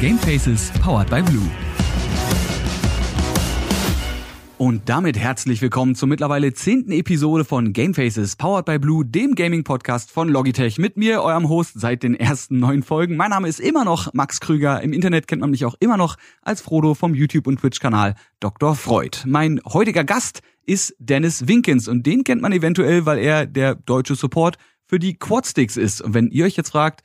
Gamefaces powered by Blue. Und damit herzlich willkommen zur mittlerweile zehnten Episode von Gamefaces powered by Blue, dem Gaming-Podcast von Logitech. Mit mir, eurem Host, seit den ersten neun Folgen. Mein Name ist immer noch Max Krüger. Im Internet kennt man mich auch immer noch als Frodo vom YouTube- und Twitch-Kanal Dr. Freud. Mein heutiger Gast ist Dennis Winkens und den kennt man eventuell, weil er der deutsche Support für die Quadsticks ist. Und wenn ihr euch jetzt fragt,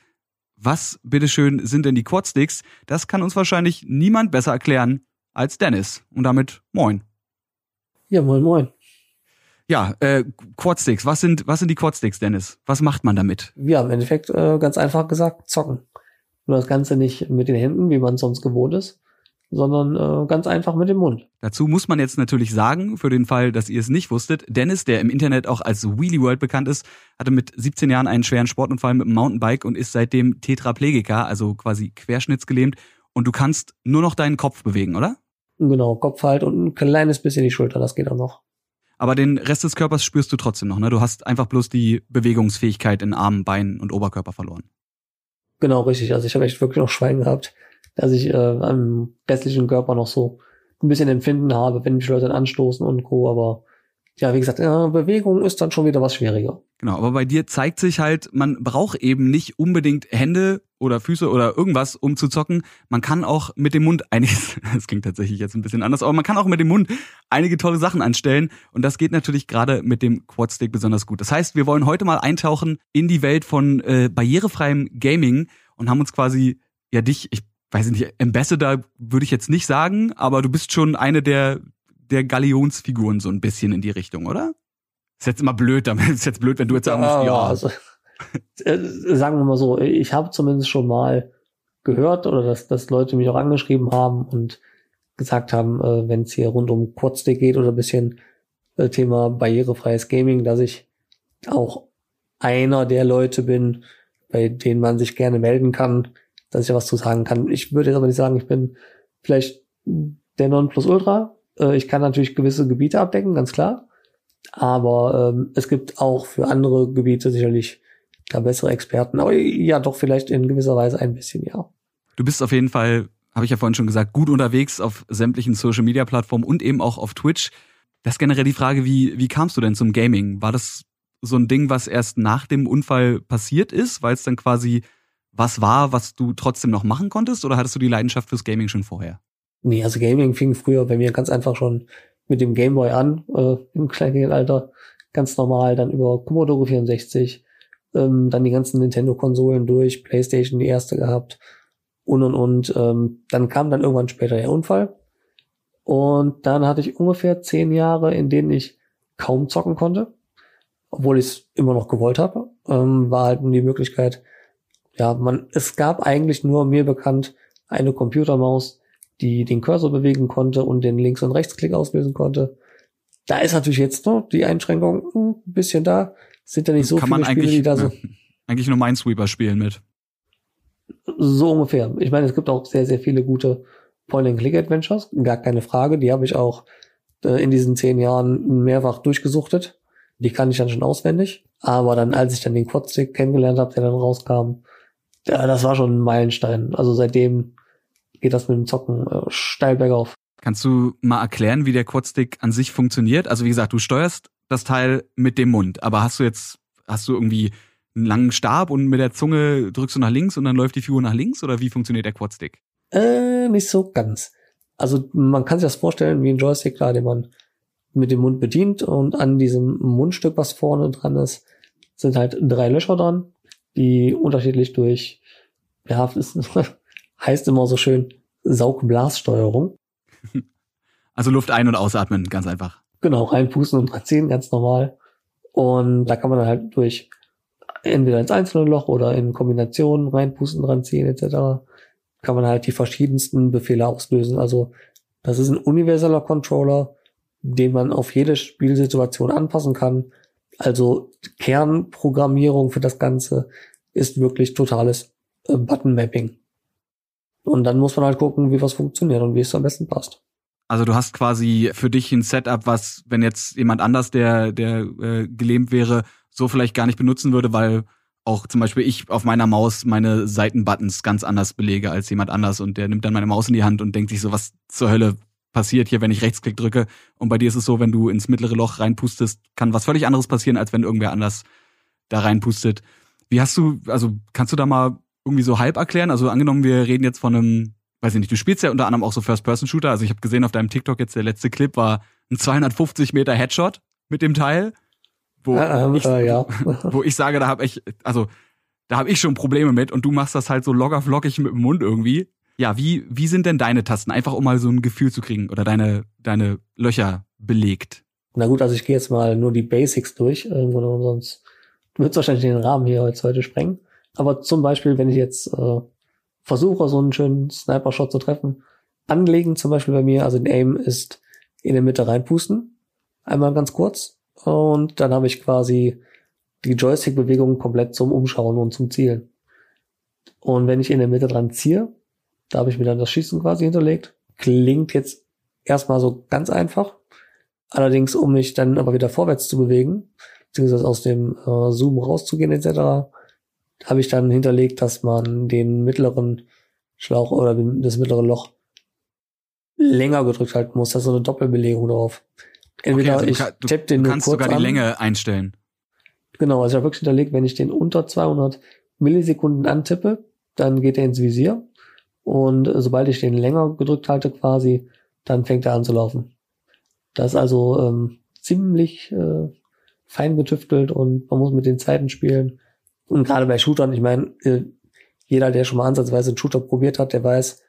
was bitteschön sind denn die Quadsticks, das kann uns wahrscheinlich niemand besser erklären als Dennis. Und damit moin. Ja, moin, moin. Ja, äh, Quadsticks, was sind, was sind die Quadsticks, Dennis? Was macht man damit? Ja, im Endeffekt äh, ganz einfach gesagt, zocken. Nur das Ganze nicht mit den Händen, wie man sonst gewohnt ist, sondern äh, ganz einfach mit dem Mund. Dazu muss man jetzt natürlich sagen, für den Fall, dass ihr es nicht wusstet, Dennis, der im Internet auch als Wheelie World bekannt ist, hatte mit 17 Jahren einen schweren Sportunfall mit dem Mountainbike und ist seitdem Tetraplegiker, also quasi querschnittsgelähmt. Und du kannst nur noch deinen Kopf bewegen, oder? Genau, Kopf halt und ein kleines bisschen die Schulter, das geht auch noch. Aber den Rest des Körpers spürst du trotzdem noch, ne? Du hast einfach bloß die Bewegungsfähigkeit in Armen, Beinen und Oberkörper verloren. Genau, richtig. Also ich habe echt wirklich noch Schwein gehabt, dass ich äh, am restlichen Körper noch so ein bisschen Empfinden habe, wenn mich Leute anstoßen und Co. Aber ja, wie gesagt, ja, Bewegung ist dann schon wieder was schwieriger. Genau, aber bei dir zeigt sich halt, man braucht eben nicht unbedingt Hände oder Füße oder irgendwas, um zu zocken. Man kann auch mit dem Mund einiges, das klingt tatsächlich jetzt ein bisschen anders, aber man kann auch mit dem Mund einige tolle Sachen anstellen und das geht natürlich gerade mit dem Quadstick besonders gut. Das heißt, wir wollen heute mal eintauchen in die Welt von äh, barrierefreiem Gaming und haben uns quasi, ja dich, ich weiß nicht, Ambassador würde ich jetzt nicht sagen, aber du bist schon eine der, der Galionsfiguren so ein bisschen in die Richtung, oder? Ist jetzt immer blöd, damit ist jetzt blöd, wenn du jetzt sagen musst, ja. Also, äh, sagen wir mal so, ich habe zumindest schon mal gehört oder dass, dass Leute mich auch angeschrieben haben und gesagt haben, äh, wenn es hier rund um Quadstick geht oder ein bisschen äh, Thema barrierefreies Gaming, dass ich auch einer der Leute bin, bei denen man sich gerne melden kann, dass ich was zu sagen kann. Ich würde jetzt aber nicht sagen, ich bin vielleicht der Nonplusultra. Äh, ich kann natürlich gewisse Gebiete abdecken, ganz klar. Aber ähm, es gibt auch für andere Gebiete sicherlich da bessere Experten. Aber ja, doch vielleicht in gewisser Weise ein bisschen, ja. Du bist auf jeden Fall, habe ich ja vorhin schon gesagt, gut unterwegs auf sämtlichen Social Media Plattformen und eben auch auf Twitch. Das ist generell die Frage, wie, wie kamst du denn zum Gaming? War das so ein Ding, was erst nach dem Unfall passiert ist, weil es dann quasi was war, was du trotzdem noch machen konntest? Oder hattest du die Leidenschaft fürs Gaming schon vorher? Nee, also Gaming fing früher bei mir ganz einfach schon mit dem Gameboy an, äh, im kleinen Alter, ganz normal, dann über Commodore 64, ähm, dann die ganzen Nintendo-Konsolen durch, Playstation die erste gehabt und und und. Ähm, dann kam dann irgendwann später der Unfall und dann hatte ich ungefähr zehn Jahre, in denen ich kaum zocken konnte, obwohl ich es immer noch gewollt habe. Ähm, war halt nur die Möglichkeit, ja, man, es gab eigentlich nur mir bekannt eine Computermaus, die den Cursor bewegen konnte und den Links- und Rechtsklick auslösen konnte. Da ist natürlich jetzt noch die Einschränkung ein bisschen da. Sind ja nicht so Kann viele man Spiele, die da so. Eigentlich nur Minesweeper spielen mit. So ungefähr. Ich meine, es gibt auch sehr, sehr viele gute Point-and-Click-Adventures. Gar keine Frage. Die habe ich auch äh, in diesen zehn Jahren mehrfach durchgesuchtet. Die kann ich dann schon auswendig. Aber dann, als ich dann den Quadstick kennengelernt habe, der dann rauskam, ja, das war schon ein Meilenstein. Also seitdem geht das mit dem Zocken äh, steil bergauf. Kannst du mal erklären, wie der Quadstick an sich funktioniert? Also wie gesagt, du steuerst das Teil mit dem Mund, aber hast du jetzt, hast du irgendwie einen langen Stab und mit der Zunge drückst du nach links und dann läuft die Figur nach links oder wie funktioniert der Quadstick? Äh, nicht so ganz. Also man kann sich das vorstellen wie ein Joystick, klar, den man mit dem Mund bedient und an diesem Mundstück, was vorne dran ist, sind halt drei Löcher dran, die unterschiedlich durch, ja, es heißt immer so schön, Saugblassteuerung. Also Luft ein- und ausatmen, ganz einfach. Genau, reinpusten und dran ganz normal. Und da kann man dann halt durch entweder ins einzelne Loch oder in Kombinationen reinpusten, dran ziehen etc. kann man halt die verschiedensten Befehle auslösen. Also das ist ein universeller Controller, den man auf jede Spielsituation anpassen kann. Also Kernprogrammierung für das Ganze ist wirklich totales äh, Button-Mapping. Und dann muss man halt gucken, wie was funktioniert und wie es am besten passt. Also du hast quasi für dich ein Setup, was, wenn jetzt jemand anders, der, der äh, gelähmt wäre, so vielleicht gar nicht benutzen würde, weil auch zum Beispiel ich auf meiner Maus meine Seitenbuttons ganz anders belege als jemand anders und der nimmt dann meine Maus in die Hand und denkt sich so, was zur Hölle passiert hier, wenn ich Rechtsklick drücke. Und bei dir ist es so, wenn du ins mittlere Loch reinpustest, kann was völlig anderes passieren, als wenn irgendwer anders da reinpustet. Wie hast du, also kannst du da mal irgendwie so halb erklären? Also angenommen, wir reden jetzt von einem, weiß ich nicht, du spielst ja unter anderem auch so First-Person-Shooter. Also ich habe gesehen auf deinem TikTok jetzt der letzte Clip war ein 250 Meter Headshot mit dem Teil. Wo, ähm, ich, äh, ja. wo ich sage, da habe ich, also da habe ich schon Probleme mit und du machst das halt so locker flockig mit dem Mund irgendwie. Ja, wie, wie sind denn deine Tasten? Einfach um mal so ein Gefühl zu kriegen oder deine, deine Löcher belegt. Na gut, also ich gehe jetzt mal nur die Basics durch, irgendwo sonst wird wahrscheinlich den Rahmen hier jetzt heute sprengen. Aber zum Beispiel, wenn ich jetzt äh, versuche, so einen schönen Sniper-Shot zu treffen, anlegen zum Beispiel bei mir, also den Aim ist in der Mitte reinpusten, einmal ganz kurz, und dann habe ich quasi die Joystick-Bewegung komplett zum Umschauen und zum Zielen. Und wenn ich in der Mitte dran ziehe, da habe ich mir dann das Schießen quasi hinterlegt. Klingt jetzt erstmal so ganz einfach. Allerdings, um mich dann aber wieder vorwärts zu bewegen, beziehungsweise aus dem äh, Zoom rauszugehen etc., habe ich dann hinterlegt, dass man den mittleren Schlauch oder das mittlere Loch länger gedrückt halten muss. Da ist so eine Doppelbelegung drauf. Entweder okay, also ich du, du, tippe den du nur kannst kurz sogar die an. Länge einstellen. Genau, also ich habe wirklich hinterlegt, wenn ich den unter 200 Millisekunden antippe, dann geht er ins Visier. Und äh, sobald ich den länger gedrückt halte quasi, dann fängt er an zu laufen. Das ist also ähm, ziemlich äh, fein getüftelt und man muss mit den Zeiten spielen. Und gerade bei Shootern, ich meine, äh, jeder, der schon mal ansatzweise einen Shooter probiert hat, der weiß,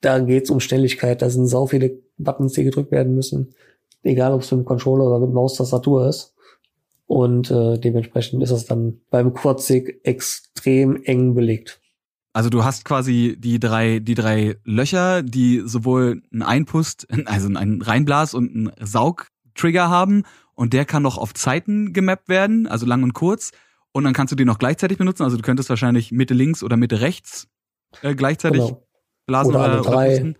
da geht's um Schnelligkeit. Da sind sau viele Buttons, die gedrückt werden müssen. Egal, ob es mit dem Controller oder mit Maustastatur ist. Und äh, dementsprechend ist es dann beim Quadstick extrem eng belegt. Also du hast quasi die drei, die drei Löcher, die sowohl einen Einpust, also einen Reinblas und einen Saugtrigger haben und der kann noch auf Zeiten gemappt werden, also lang und kurz. Und dann kannst du den noch gleichzeitig benutzen. Also du könntest wahrscheinlich Mitte links oder Mitte rechts äh, gleichzeitig Genau. blasen Oder oder, alle oder, drei. pusten.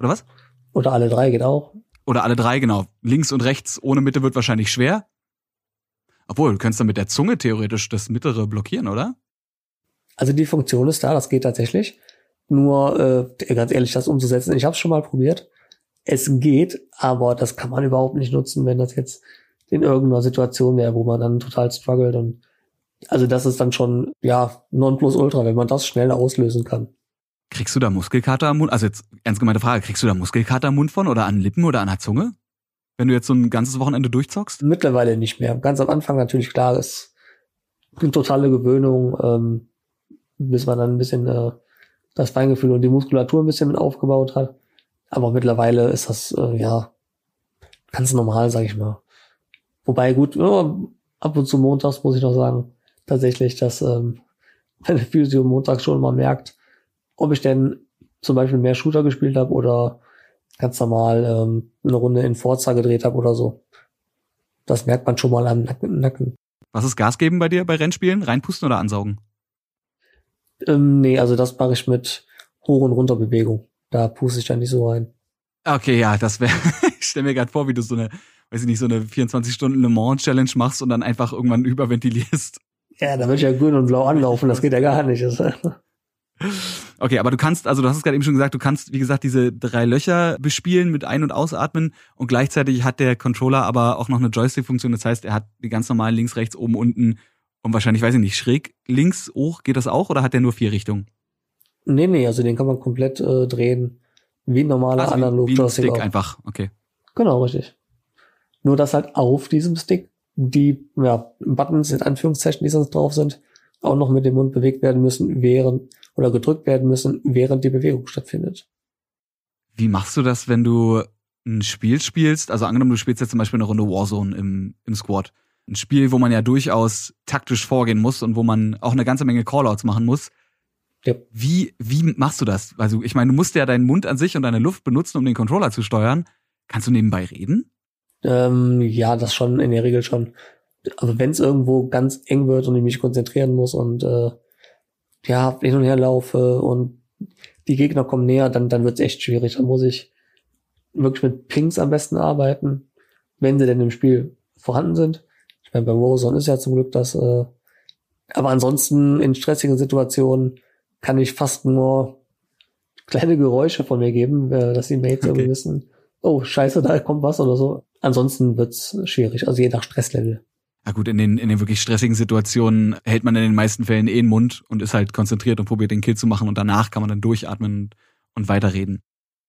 oder was? Oder alle drei geht auch. Oder alle drei, genau. Links und rechts ohne Mitte wird wahrscheinlich schwer. Obwohl, du könntest dann mit der Zunge theoretisch das Mittlere blockieren, oder? Also die Funktion ist da, das geht tatsächlich. Nur, äh, ganz ehrlich, das umzusetzen, ich habe es schon mal probiert. Es geht, aber das kann man überhaupt nicht nutzen, wenn das jetzt in irgendeiner Situation wäre, wo man dann total struggelt. Und also das ist dann schon, ja, Nonplusultra, wenn man das schnell auslösen kann. Kriegst du da Muskelkater am Mund? Also jetzt ernst gemeinte Frage, kriegst du da Muskelkater am Mund von oder an Lippen oder an der Zunge? Wenn du jetzt so ein ganzes Wochenende durchzockst? Mittlerweile nicht mehr. Ganz am Anfang natürlich klar, ist eine totale Gewöhnung, ähm, bis man dann ein bisschen äh, das Feingefühl und die Muskulatur ein bisschen mit aufgebaut hat. Aber mittlerweile ist das äh, ja ganz normal, sag ich mal. Wobei gut, ja, ab und zu montags muss ich noch sagen, tatsächlich, dass ähm, meine Physio montags schon mal merkt, ob ich denn zum Beispiel mehr Shooter gespielt habe oder ganz normal ähm, eine Runde in Forza gedreht habe oder so. Das merkt man schon mal am Nacken. Was ist Gas geben bei dir bei Rennspielen? Reinpusten oder ansaugen? Ähm, nee, also das mache ich mit Hoch- und Runterbewegung. Da puste ich dann nicht so rein. Okay, ja, das wäre. ich stell mir gerade vor, wie du so eine, weiß ich nicht, so eine 24 Stunden Le Mans Challenge machst und dann einfach irgendwann überventilierst. Ja, da würde ich ja grün und blau anlaufen, das geht ja gar nicht. Okay, aber du kannst, also du hast es gerade eben schon gesagt, du kannst, wie gesagt, diese drei Löcher bespielen mit Ein- und Ausatmen und gleichzeitig hat der Controller aber auch noch eine Joystick-Funktion. Das heißt, er hat die ganz normalen links, rechts, oben, unten und wahrscheinlich, weiß ich nicht, schräg links, hoch, geht das auch oder hat der nur vier Richtungen? nee, nee, also den kann man komplett äh, drehen. Wie ein normaler Also wie, analog wie ein Joystick Stick auch. einfach, okay. Genau, richtig. Nur, dass halt auf diesem Stick die ja, Buttons in Anführungszeichen, die sonst drauf sind, auch noch mit dem Mund bewegt werden müssen, während oder gedrückt werden müssen, während die Bewegung stattfindet. Wie machst du das, wenn du ein Spiel spielst? Also angenommen, du spielst jetzt zum Beispiel eine Runde Warzone im, im Squad. Ein Spiel, wo man ja durchaus taktisch vorgehen muss und wo man auch eine ganze Menge Callouts machen muss. Ja. Wie, wie machst du das? Also ich meine, du musst ja deinen Mund an sich und deine Luft benutzen, um den Controller zu steuern. Kannst du nebenbei reden? Ähm, ja, das schon in der Regel schon. Aber wenn es irgendwo ganz eng wird und ich mich konzentrieren muss und äh, ja, hin und her laufe und die Gegner kommen näher, dann, dann wird es echt schwierig. Dann muss ich wirklich mit Pings am besten arbeiten, wenn sie denn im Spiel vorhanden sind. Ich meine, bei Warzone ist ja zum Glück das äh, Aber ansonsten in stressigen Situationen kann ich fast nur kleine Geräusche von mir geben, äh, dass die Mates okay. irgendwie wissen, oh, scheiße, da kommt was oder so. Ansonsten wird's schwierig, also je nach Stresslevel. Na gut, in den, in den wirklich stressigen Situationen hält man in den meisten Fällen eh den Mund und ist halt konzentriert und probiert den Kill zu machen und danach kann man dann durchatmen und weiterreden.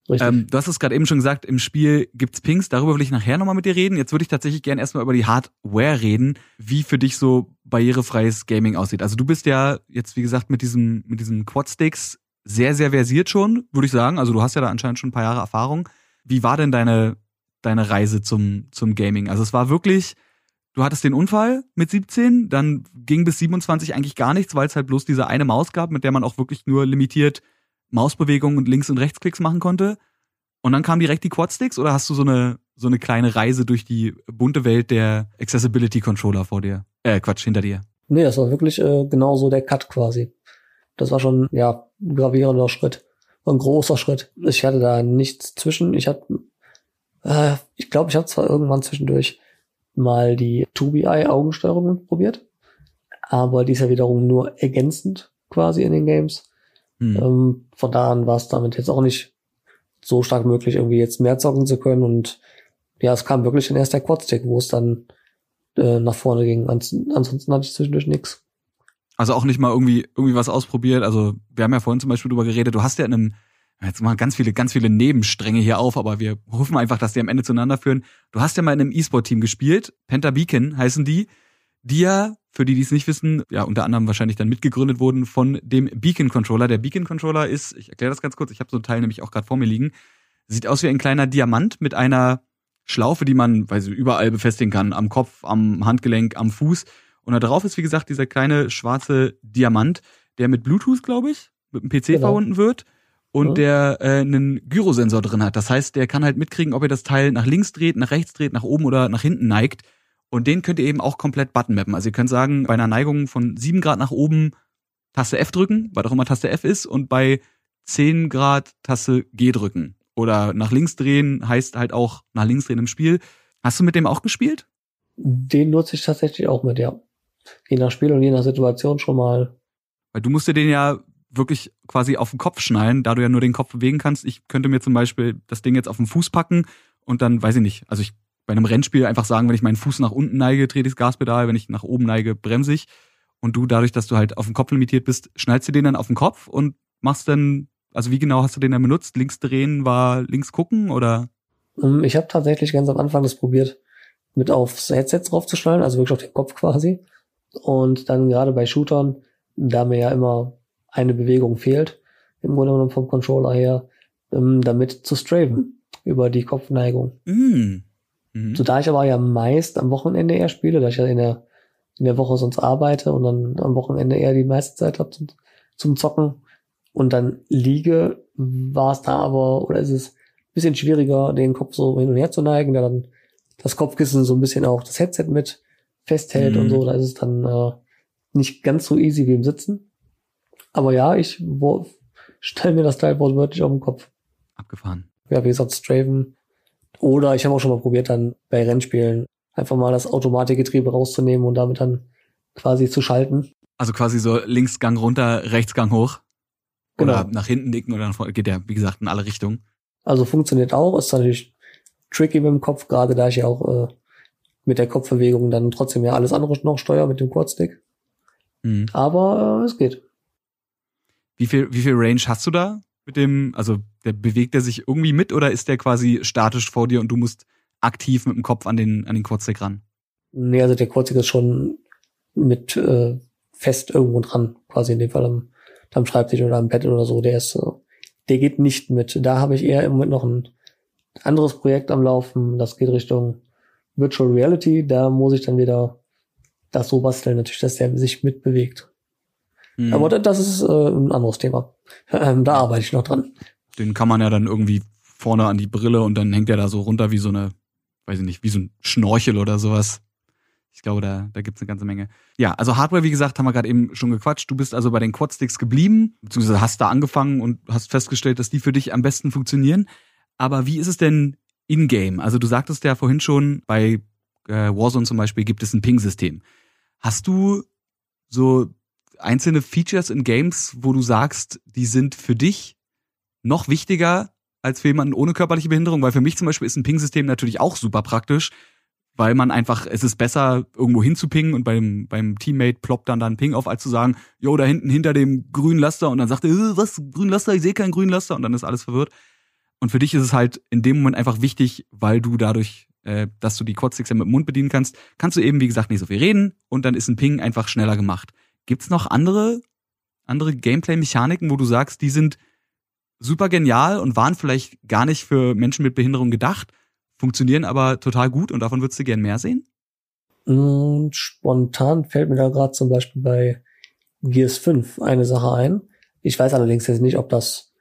Ähm, du hast es gerade eben schon gesagt, im Spiel gibt's Pings, darüber will ich nachher nochmal mit dir reden. Jetzt würde ich tatsächlich gerne erstmal über die Hardware reden, wie für dich so barrierefreies Gaming aussieht. Also du bist ja jetzt, wie gesagt, mit diesem, mit diesen Quad-Sticks sehr, sehr versiert schon, würde ich sagen. Also du hast ja da anscheinend schon ein paar Jahre Erfahrung. Wie war denn deine, deine Reise zum, zum Gaming? Also es war wirklich, du hattest den Unfall mit 17, dann ging bis 27 eigentlich gar nichts, weil es halt bloß diese eine Maus gab, mit der man auch wirklich nur limitiert Mausbewegungen und Links- und Rechtsklicks machen konnte. Und dann kamen direkt die Quadsticks oder hast du so eine, so eine kleine Reise durch die bunte Welt der Accessibility Controller vor dir? Äh, Quatsch, hinter dir. Nee, das war wirklich äh, genau so der Cut quasi. Das war schon, ja, ein gravierender Schritt. Ein großer Schritt. Ich hatte da nichts zwischen. Ich hatte, äh, ich glaube, ich habe zwar irgendwann zwischendurch mal die 2BI-Augensteuerung probiert, aber die ist ja wiederum nur ergänzend quasi in den Games. Mhm. Ähm, von da an war es damit jetzt auch nicht so stark möglich, irgendwie jetzt mehr zocken zu können. Und ja, es kam wirklich dann erst der Quadstick, wo es dann äh, nach vorne ging. ansonsten hatte ich zwischendurch nichts. Also auch nicht mal irgendwie irgendwie was ausprobiert. Also wir haben ja vorhin zum Beispiel drüber geredet. Du hast ja in einem jetzt mal ganz viele ganz viele Nebenstränge hier auf, aber wir hoffen einfach, dass die am Ende zueinander führen. Du hast ja mal in einem E-Sport-Team gespielt. Penta Beacon heißen die, die ja für die, die es nicht wissen, ja, unter anderem wahrscheinlich dann mitgegründet wurden von dem Beacon Controller. Der Beacon Controller ist, ich erkläre das ganz kurz, ich habe so ein Teil nämlich auch gerade vor mir liegen, sieht aus wie ein kleiner Diamant mit einer Schlaufe, die man, weiß ich, überall befestigen kann, am Kopf, am Handgelenk, am Fuß. Und da drauf ist, wie gesagt, dieser kleine schwarze Diamant, der mit Bluetooth, glaube ich, mit dem PC genau. verbunden wird und mhm. der äh, einen Gyrosensor drin hat. Das heißt, der kann halt mitkriegen, ob ihr das Teil nach links dreht, nach rechts dreht, nach oben oder nach hinten neigt. Und den könnt ihr eben auch komplett Button mappen. Also ihr könnt sagen, bei einer Neigung von 7 Grad nach oben Taste F drücken, weil auch immer Taste F ist, und bei 10 Grad Taste G drücken. Oder nach links drehen heißt halt auch nach links drehen im Spiel. Hast du mit dem auch gespielt? Den nutze ich tatsächlich auch mit, ja. Je nach Spiel und je nach Situation schon mal. Weil du musst dir den ja wirklich quasi auf den Kopf schnallen, da du ja nur den Kopf bewegen kannst. Ich könnte mir zum Beispiel das Ding jetzt auf den Fuß packen und dann, weiß ich nicht, also ich bei einem Rennspiel einfach sagen, wenn ich meinen Fuß nach unten neige, trete ich das Gaspedal, wenn ich nach oben neige, bremse ich. Und du, dadurch, dass du halt auf den Kopf limitiert bist, schnallst du den dann auf den Kopf und machst dann, also wie genau hast du den dann benutzt? Links drehen war links gucken oder? Ähm, ich habe tatsächlich ganz am Anfang das probiert, mit aufs Headset draufzuschnallen, also wirklich auf den Kopf quasi. Und dann gerade bei Shootern, da mir ja immer eine Bewegung fehlt, im Grunde genommen vom Controller her, ähm, damit zu straven über die Kopfneigung. Mm. Mhm. So da ich aber ja meist am Wochenende eher spiele, da ich ja in der, in der Woche sonst arbeite und dann am Wochenende eher die meiste Zeit habe zum, zum Zocken und dann liege, war es da aber, oder ist es ein bisschen schwieriger, den Kopf so hin und her zu neigen, da dann das Kopfkissen so ein bisschen auch das Headset mit festhält mhm. und so, da ist es dann äh, nicht ganz so easy wie im Sitzen. Aber ja, ich stelle mir das Teil wortwörtlich auf den Kopf. Abgefahren. Ja, wie gesagt, Straven oder ich habe auch schon mal probiert, dann bei Rennspielen einfach mal das Automatikgetriebe rauszunehmen und damit dann quasi zu schalten. Also quasi so Linksgang runter, Rechtsgang hoch. Oder genau. nach hinten nicken oder nach vorne. Geht ja, wie gesagt, in alle Richtungen. Also funktioniert auch, ist natürlich tricky mit dem Kopf, gerade da ich ja auch äh, mit der Kopfbewegung dann trotzdem ja alles andere noch steuere mit dem Kurzstick. Mhm. Aber äh, es geht. Wie viel, wie viel Range hast du da? Mit dem, also der bewegt er sich irgendwie mit oder ist der quasi statisch vor dir und du musst aktiv mit dem Kopf an den, an den Kurzdeck ran? Nee, also der Kurzdeck ist schon mit äh, fest irgendwo dran, quasi in dem Fall am, am Schreibtisch oder am Bett oder so. Der ist, äh, der geht nicht mit. Da habe ich eher im Moment noch ein anderes Projekt am Laufen. Das geht Richtung Virtual Reality. Da muss ich dann wieder das so basteln, natürlich, dass der sich mitbewegt. Mhm. Aber das ist äh, ein anderes Thema. Ähm, da arbeite ich noch dran. Den kann man ja dann irgendwie vorne an die Brille und dann hängt er da so runter wie so eine, weiß ich nicht, wie so ein Schnorchel oder sowas. Ich glaube, da, da gibt's eine ganze Menge. Ja, also Hardware, wie gesagt, haben wir gerade eben schon gequatscht. Du bist also bei den Quadsticks geblieben, beziehungsweise hast da angefangen und hast festgestellt, dass die für dich am besten funktionieren. Aber wie ist es denn in-game? Also du sagtest ja vorhin schon, bei äh, Warzone zum Beispiel gibt es ein Ping-System. Hast du so einzelne Features in Games, wo du sagst, die sind für dich noch wichtiger als für jemanden ohne körperliche Behinderung? Weil für mich zum Beispiel ist ein Ping-System natürlich auch super praktisch, weil man einfach, es ist besser, irgendwo hinzupingen und beim, beim Teammate ploppt dann da ein Ping auf, als zu sagen, jo, da hinten hinter dem grünen Laster und dann sagt er, äh, was, grünen Laster, ich sehe keinen grünen Laster und dann ist alles verwirrt. Und für dich ist es halt in dem Moment einfach wichtig, weil du dadurch, äh, dass du die Quadsticks ja mit dem Mund bedienen kannst, kannst du eben, wie gesagt, nicht so viel reden und dann ist ein Ping einfach schneller gemacht. Gibt's noch andere, andere Gameplay-Mechaniken, wo du sagst, die sind super genial und waren vielleicht gar nicht für Menschen mit Behinderung gedacht, funktionieren aber total gut und davon würdest du gern mehr sehen? Und spontan fällt mir da gerade zum Beispiel bei Gears 5 eine Sache ein. Ich weiß allerdings jetzt nicht, ob das,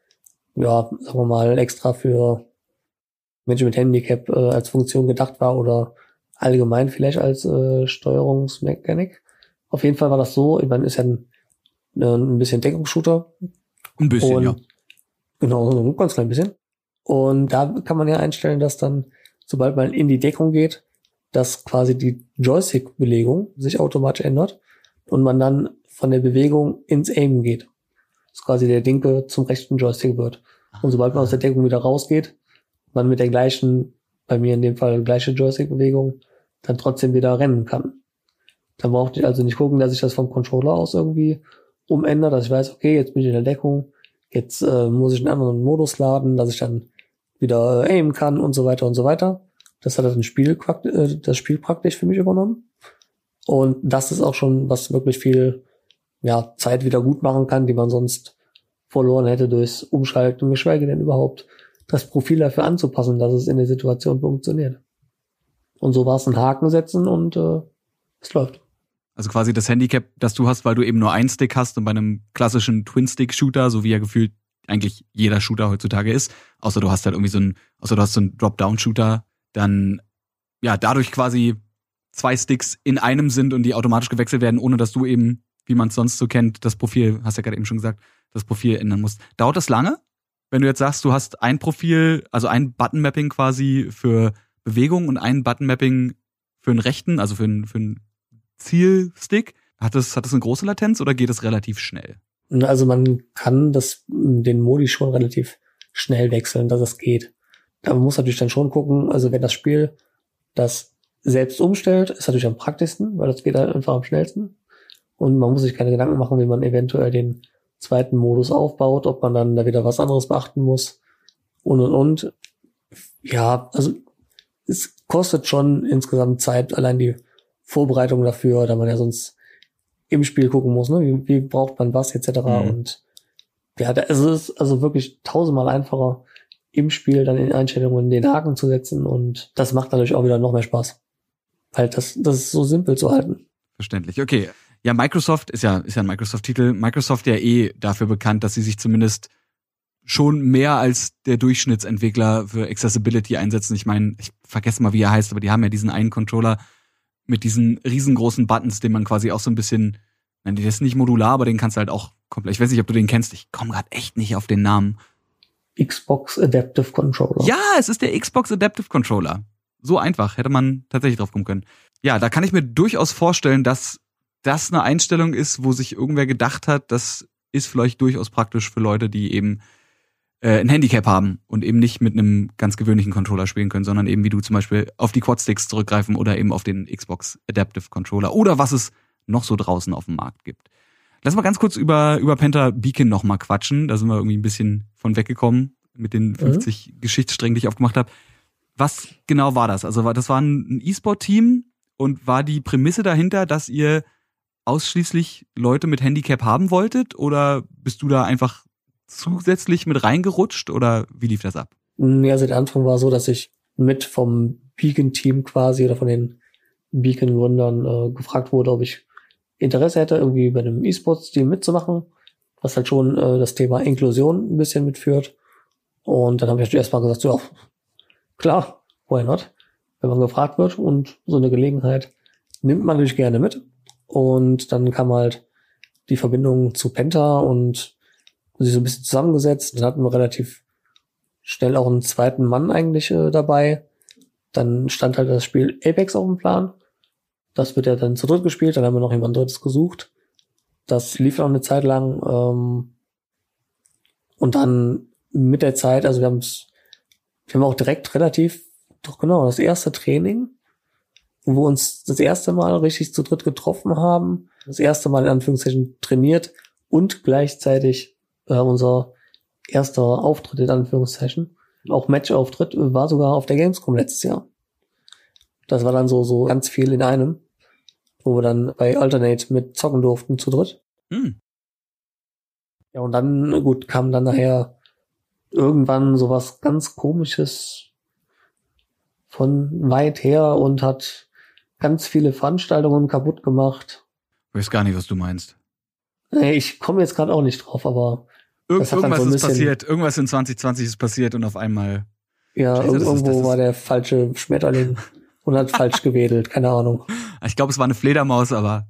ja, sagen wir mal, extra für Menschen mit Handicap äh, als Funktion gedacht war oder allgemein vielleicht als äh, Steuerungsmechanik. Auf jeden Fall war das so, ich meine, ist ja ein, ein bisschen Deckungsshooter. Ein bisschen, und, ja. Genau, so ein ganz klein bisschen. Und da kann man ja einstellen, dass dann sobald man in die Deckung geht, dass quasi die Joystick-Belegung sich automatisch ändert und man dann von der Bewegung ins Aim geht. Dass quasi der linke zum rechten Joystick wird. Und sobald man aus der Deckung wieder rausgeht, man mit der gleichen, bei mir in dem Fall gleiche Joystick-Bewegung, dann trotzdem wieder rennen kann. Dann brauchte ich also nicht gucken, dass ich das vom Controller aus irgendwie umändere, dass ich weiß, okay, jetzt bin ich in der Deckung, jetzt äh, muss ich einen anderen Modus laden, dass ich dann wieder aimen kann und so weiter und so weiter. Das hat das Spiel, äh, das Spiel praktisch für mich übernommen. Und das ist auch schon, was wirklich viel ja, Zeit wieder gut machen kann, die man sonst verloren hätte durchs Umschalten, geschweige denn überhaupt das Profil dafür anzupassen, dass es in der Situation funktioniert. Und so war es ein Haken setzen und äh, es läuft. Also quasi das Handicap, das du hast, weil du eben nur einen Stick hast und bei einem klassischen Twin-Stick-Shooter, so wie er gefühlt eigentlich jeder Shooter heutzutage ist, außer du hast halt irgendwie so ein, außer du hast so einen Drop-Down-Shooter, dann ja dadurch quasi zwei Sticks in einem sind und die automatisch gewechselt werden, ohne dass du eben, wie man es sonst so kennt, das Profil, hast ja gerade eben schon gesagt, das Profil ändern musst. Dauert das lange? Wenn du jetzt sagst, du hast ein Profil, also ein Button-Mapping quasi für Bewegung und ein Button-Mapping für einen rechten, also für einen, für einen Zielstick, hat das, hat das eine große Latenz oder geht es relativ schnell? Also man kann das, den Modi schon relativ schnell wechseln, dass es geht. Aber man muss natürlich dann schon gucken, also wenn das Spiel das selbst umstellt, ist natürlich am praktischsten, weil das geht halt einfach am schnellsten. Und man muss sich keine Gedanken machen, wie man eventuell den zweiten Modus aufbaut, ob man dann da wieder was anderes beachten muss und und und. Ja, also es kostet schon insgesamt Zeit, allein die Vorbereitung dafür, da man ja sonst im Spiel gucken muss, ne? wie, wie braucht man was etc. Mhm. Und ja, es ist also wirklich tausendmal einfacher, im Spiel dann in Einstellungen den Haken zu setzen und das macht natürlich auch wieder noch mehr Spaß. Weil das, das ist so simpel zu halten. Verständlich. Okay. Ja, Microsoft ist ja, ist ja ein Microsoft-Titel. Microsoft ja eh dafür bekannt, dass sie sich zumindest schon mehr als der Durchschnittsentwickler für Accessibility einsetzen. Ich meine, ich vergesse mal, wie er heißt, aber die haben ja diesen einen Controller, mit diesen riesengroßen Buttons, den man quasi auch so ein bisschen, nein, der ist nicht modular, aber den kannst du halt auch komplett. Ich weiß nicht, ob du den kennst. Ich komme gerade echt nicht auf den Namen. Xbox Adaptive Controller. Ja, es ist der Xbox Adaptive Controller. So einfach hätte man tatsächlich drauf kommen können. Ja, da kann ich mir durchaus vorstellen, dass das eine Einstellung ist, wo sich irgendwer gedacht hat, das ist vielleicht durchaus praktisch für Leute, die eben äh, ein Handicap haben und eben nicht mit einem ganz gewöhnlichen Controller spielen können, sondern eben wie du zum Beispiel auf die Quadsticks zurückgreifen oder eben auf den Xbox Adaptive Controller oder was es noch so draußen auf dem Markt gibt. Lass mal ganz kurz über, über Penta Beacon nochmal quatschen. Da sind wir irgendwie ein bisschen von weggekommen mit den 50 mhm. Geschichtssträngen, die ich aufgemacht habe. Was genau war das? Also das war ein E-Sport-Team und war die Prämisse dahinter, dass ihr ausschließlich Leute mit Handicap haben wolltet? Oder bist du da einfach zusätzlich mit reingerutscht oder wie lief das ab? Ja, also der Anfang war so, dass ich mit vom Beacon-Team quasi oder von den Beacon-Gründern äh, gefragt wurde, ob ich Interesse hätte, irgendwie bei einem E-Sports-Team mitzumachen, was halt schon äh, das Thema Inklusion ein bisschen mitführt. Und dann habe ich erstmal gesagt, ja, klar, why not? Wenn man gefragt wird und so eine Gelegenheit nimmt man natürlich gerne mit. Und dann kam halt die Verbindung zu Penta und sich so ein bisschen zusammengesetzt. Dann hatten wir relativ schnell auch einen zweiten Mann eigentlich äh, dabei. Dann stand halt das Spiel Apex auf dem Plan. Das wird ja dann zu dritt gespielt. Dann haben wir noch jemand drittes gesucht. Das lief auch eine Zeit lang. Ähm, und dann mit der Zeit, also wir haben es, wir haben auch direkt relativ, doch genau, das erste Training, wo wir uns das erste Mal richtig zu dritt getroffen haben, das erste Mal in Anführungszeichen trainiert und gleichzeitig äh, unser erster Auftritt in Anführungszeichen, auch Matchauftritt, war sogar auf der Gamescom letztes Jahr. Das war dann so, so ganz viel in einem, wo wir dann bei Alternate mit zocken durften zu dritt. Hm. Ja, und dann, gut, kam dann nachher irgendwann sowas ganz komisches von weit her und hat ganz viele Veranstaltungen kaputt gemacht. Ich weiß gar nicht, was du meinst. Ich komme jetzt gerade auch nicht drauf, aber Irg irgendwas so ist passiert. Irgendwas in 2020 ist passiert und auf einmal. Ja, Scheiße, irgendwo ist, war der falsche Schmetterling und hat falsch gewedelt. Keine Ahnung. Ich glaube, es war eine Fledermaus, aber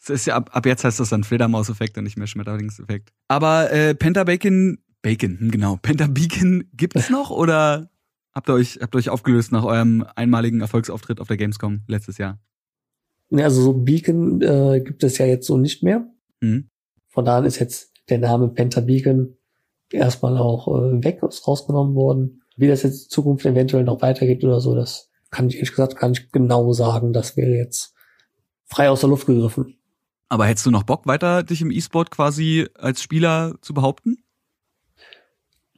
es ist ja ab, ab jetzt heißt das dann Fledermaus-Effekt und nicht mehr Schmetterlingseffekt. Aber äh, Penta Bacon, Bacon, hm, genau. Penta Beacon gibt es noch oder habt ihr euch habt ihr euch aufgelöst nach eurem einmaligen Erfolgsauftritt auf der Gamescom letztes Jahr? Ja, also so Beacon äh, gibt es ja jetzt so nicht mehr. Mhm. Von da an ist jetzt der Name Penta Beacon erstmal auch äh, weg, ist rausgenommen worden. Wie das jetzt in Zukunft eventuell noch weitergeht oder so, das kann ich ehrlich gesagt gar nicht genau sagen. Das wäre jetzt frei aus der Luft gegriffen. Aber hättest du noch Bock, weiter dich im E-Sport quasi als Spieler zu behaupten?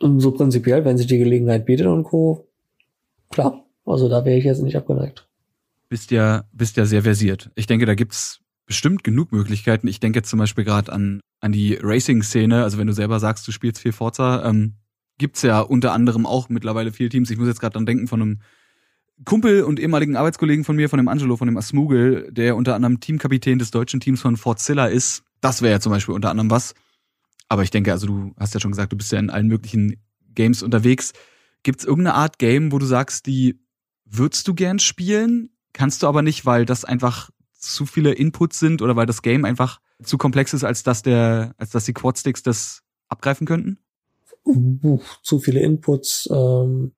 Und so prinzipiell, wenn sich die Gelegenheit bietet und Co. Klar. Also da wäre ich jetzt nicht abgeneigt. Bist ja, bist ja sehr versiert. Ich denke, da gibt's bestimmt genug Möglichkeiten. Ich denke jetzt zum Beispiel gerade an, an die Racing-Szene. Also wenn du selber sagst, du spielst viel Forza, ähm, gibt's ja unter anderem auch mittlerweile viele Teams. Ich muss jetzt gerade dran denken von einem Kumpel und ehemaligen Arbeitskollegen von mir, von dem Angelo, von dem Asmugel, der unter anderem Teamkapitän des deutschen Teams von Fortzilla ist. Das wäre ja zum Beispiel unter anderem was. Aber ich denke, also du hast ja schon gesagt, du bist ja in allen möglichen Games unterwegs. Gibt's irgendeine Art Game, wo du sagst, die würdest du gern spielen, kannst du aber nicht, weil das einfach zu viele Inputs sind oder weil das Game einfach zu komplex ist, als dass der, als dass die Quadsticks das abgreifen könnten? Uh, zu viele Inputs, ähm,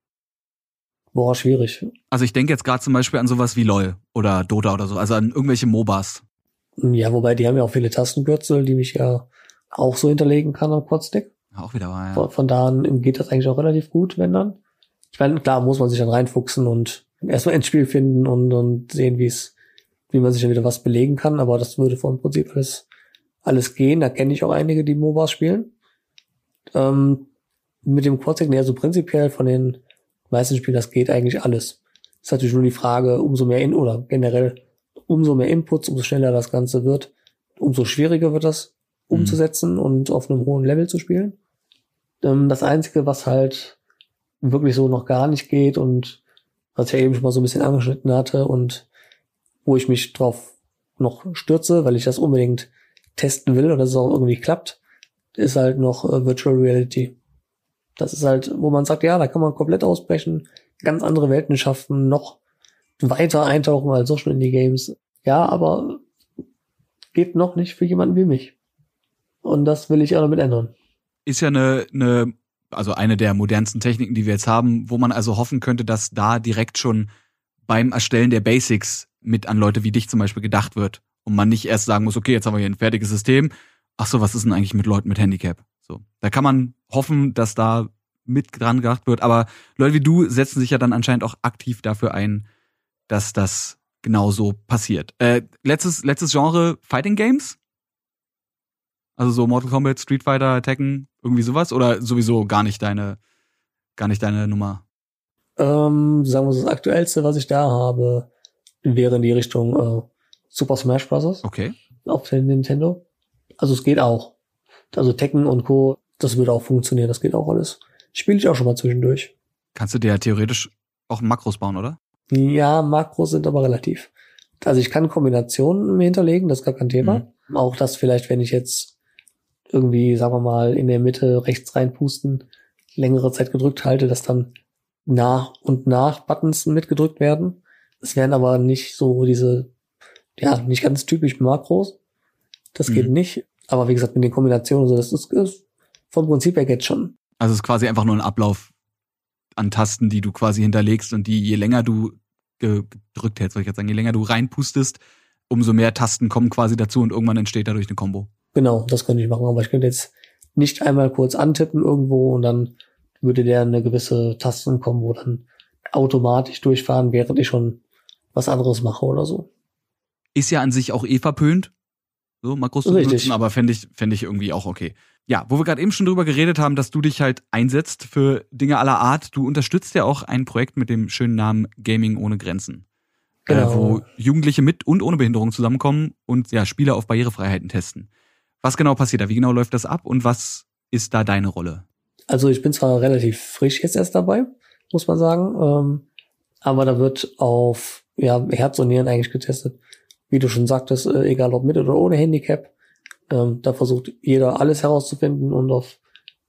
boah, schwierig. Also ich denke jetzt gerade zum Beispiel an sowas wie LOL oder Dota oder so, also an irgendwelche MOBAs. Ja, wobei die haben ja auch viele Tastenkürzel, die mich ja auch so hinterlegen kann am Quadstick. Auch wieder ja. Von, von da an geht das eigentlich auch relativ gut, wenn dann. Ich meine, klar muss man sich dann reinfuchsen und erstmal ins Spiel finden und, und sehen, wie es wie man sich dann wieder was belegen kann, aber das würde vom Prinzip alles, alles gehen. Da kenne ich auch einige, die MOBAs spielen. Ähm, mit dem Quadstick, nee, also prinzipiell von den meisten Spielen, das geht eigentlich alles. Das ist natürlich nur die Frage, umso mehr in, oder generell, umso mehr Inputs, umso schneller das Ganze wird, umso schwieriger wird das mhm. umzusetzen mhm. und auf einem hohen Level zu spielen. Ähm, das Einzige, was halt wirklich so noch gar nicht geht und was ich ja eben schon mal so ein bisschen angeschnitten hatte und wo ich mich drauf noch stürze, weil ich das unbedingt testen will und dass es auch irgendwie klappt, ist halt noch äh, Virtual Reality. Das ist halt, wo man sagt, ja, da kann man komplett ausbrechen, ganz andere Welten schaffen, noch weiter eintauchen als so schon in die Games. Ja, aber geht noch nicht für jemanden wie mich. Und das will ich auch damit ändern. Ist ja eine, eine, also eine der modernsten Techniken, die wir jetzt haben, wo man also hoffen könnte, dass da direkt schon beim Erstellen der Basics mit an Leute wie dich zum Beispiel gedacht wird und man nicht erst sagen muss, okay, jetzt haben wir hier ein fertiges System. Ach so, was ist denn eigentlich mit Leuten mit Handicap? So, da kann man hoffen, dass da mit dran gedacht wird. Aber Leute wie du setzen sich ja dann anscheinend auch aktiv dafür ein, dass das genau so passiert. Äh, letztes letztes Genre Fighting Games. Also so Mortal Kombat, Street Fighter, Tekken, irgendwie sowas oder sowieso gar nicht deine gar nicht deine Nummer. Ähm, sagen wir so das aktuellste, was ich da habe, wäre in die Richtung äh, Super Smash Bros. Okay. Auf der Nintendo. Also es geht auch. Also Tekken und Co. Das würde auch funktionieren. Das geht auch alles. Spiele ich auch schon mal zwischendurch. Kannst du dir ja theoretisch auch Makros bauen, oder? Ja, Makros sind aber relativ. Also ich kann Kombinationen mir hinterlegen, das ist gar kein Thema. Mhm. Auch das vielleicht, wenn ich jetzt irgendwie, sagen wir mal, in der Mitte rechts reinpusten, längere Zeit gedrückt halte, dass dann nach und nach Buttons mitgedrückt werden. Es wären aber nicht so diese, ja, nicht ganz typisch Makros. Das mhm. geht nicht. Aber wie gesagt, mit den Kombinationen, so, das ist, ist vom Prinzip her geht schon. Also es ist quasi einfach nur ein Ablauf an Tasten, die du quasi hinterlegst und die, je länger du gedrückt hältst, soll ich jetzt sagen, je länger du reinpustest, umso mehr Tasten kommen quasi dazu und irgendwann entsteht dadurch eine Combo. Genau, das könnte ich machen, aber ich könnte jetzt nicht einmal kurz antippen irgendwo und dann würde der eine gewisse Tasten kommen, wo dann automatisch durchfahren, während ich schon was anderes mache oder so. Ist ja an sich auch eh verpönt, so Makros zu benutzen, aber fände ich, fände ich irgendwie auch okay. Ja, wo wir gerade eben schon drüber geredet haben, dass du dich halt einsetzt für Dinge aller Art. Du unterstützt ja auch ein Projekt mit dem schönen Namen Gaming ohne Grenzen. Äh, genau. Äh, wo Jugendliche mit und ohne Behinderung zusammenkommen und ja, Spiele auf Barrierefreiheiten testen. Was genau passiert da? Wie genau läuft das ab und was ist da deine Rolle? Also ich bin zwar relativ frisch jetzt erst dabei, muss man sagen, ähm, aber da wird auf ja, Herz und Nieren eigentlich getestet. Wie du schon sagtest, äh, egal ob mit oder ohne Handicap, ähm, da versucht jeder alles herauszufinden und auf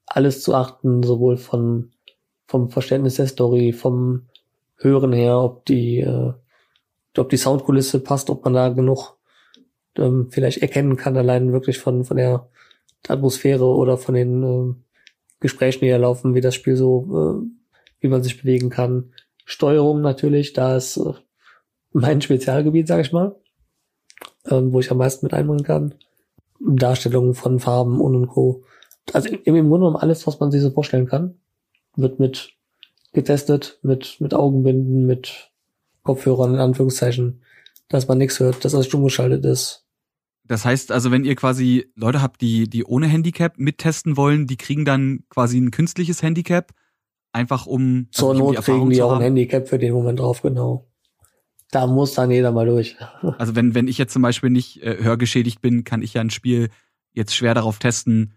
alles zu achten, sowohl von vom Verständnis der Story, vom Hören her, ob die äh, ob die Soundkulisse passt, ob man da genug ähm, vielleicht erkennen kann, allein wirklich von, von der Atmosphäre oder von den äh, Gesprächen, die da laufen, wie das Spiel so, äh, wie man sich bewegen kann. Steuerung natürlich, da ist äh, mein Spezialgebiet, sag ich mal, ähm, wo ich am meisten mit einbringen kann. Darstellungen von Farben und und Co. Also im, im Grunde genommen alles, was man sich so vorstellen kann, wird mit getestet, mit, mit Augenbinden, mit Kopfhörern in Anführungszeichen, dass man nichts hört, dass alles stumm geschaltet ist. Das heißt also, wenn ihr quasi Leute habt, die, die ohne Handicap mittesten wollen, die kriegen dann quasi ein künstliches Handicap, einfach um. Zur Not kriegen die auch ein Handicap für den Moment drauf, genau. Da muss dann jeder mal durch. Also wenn, wenn ich jetzt zum Beispiel nicht äh, hörgeschädigt bin, kann ich ja ein Spiel jetzt schwer darauf testen,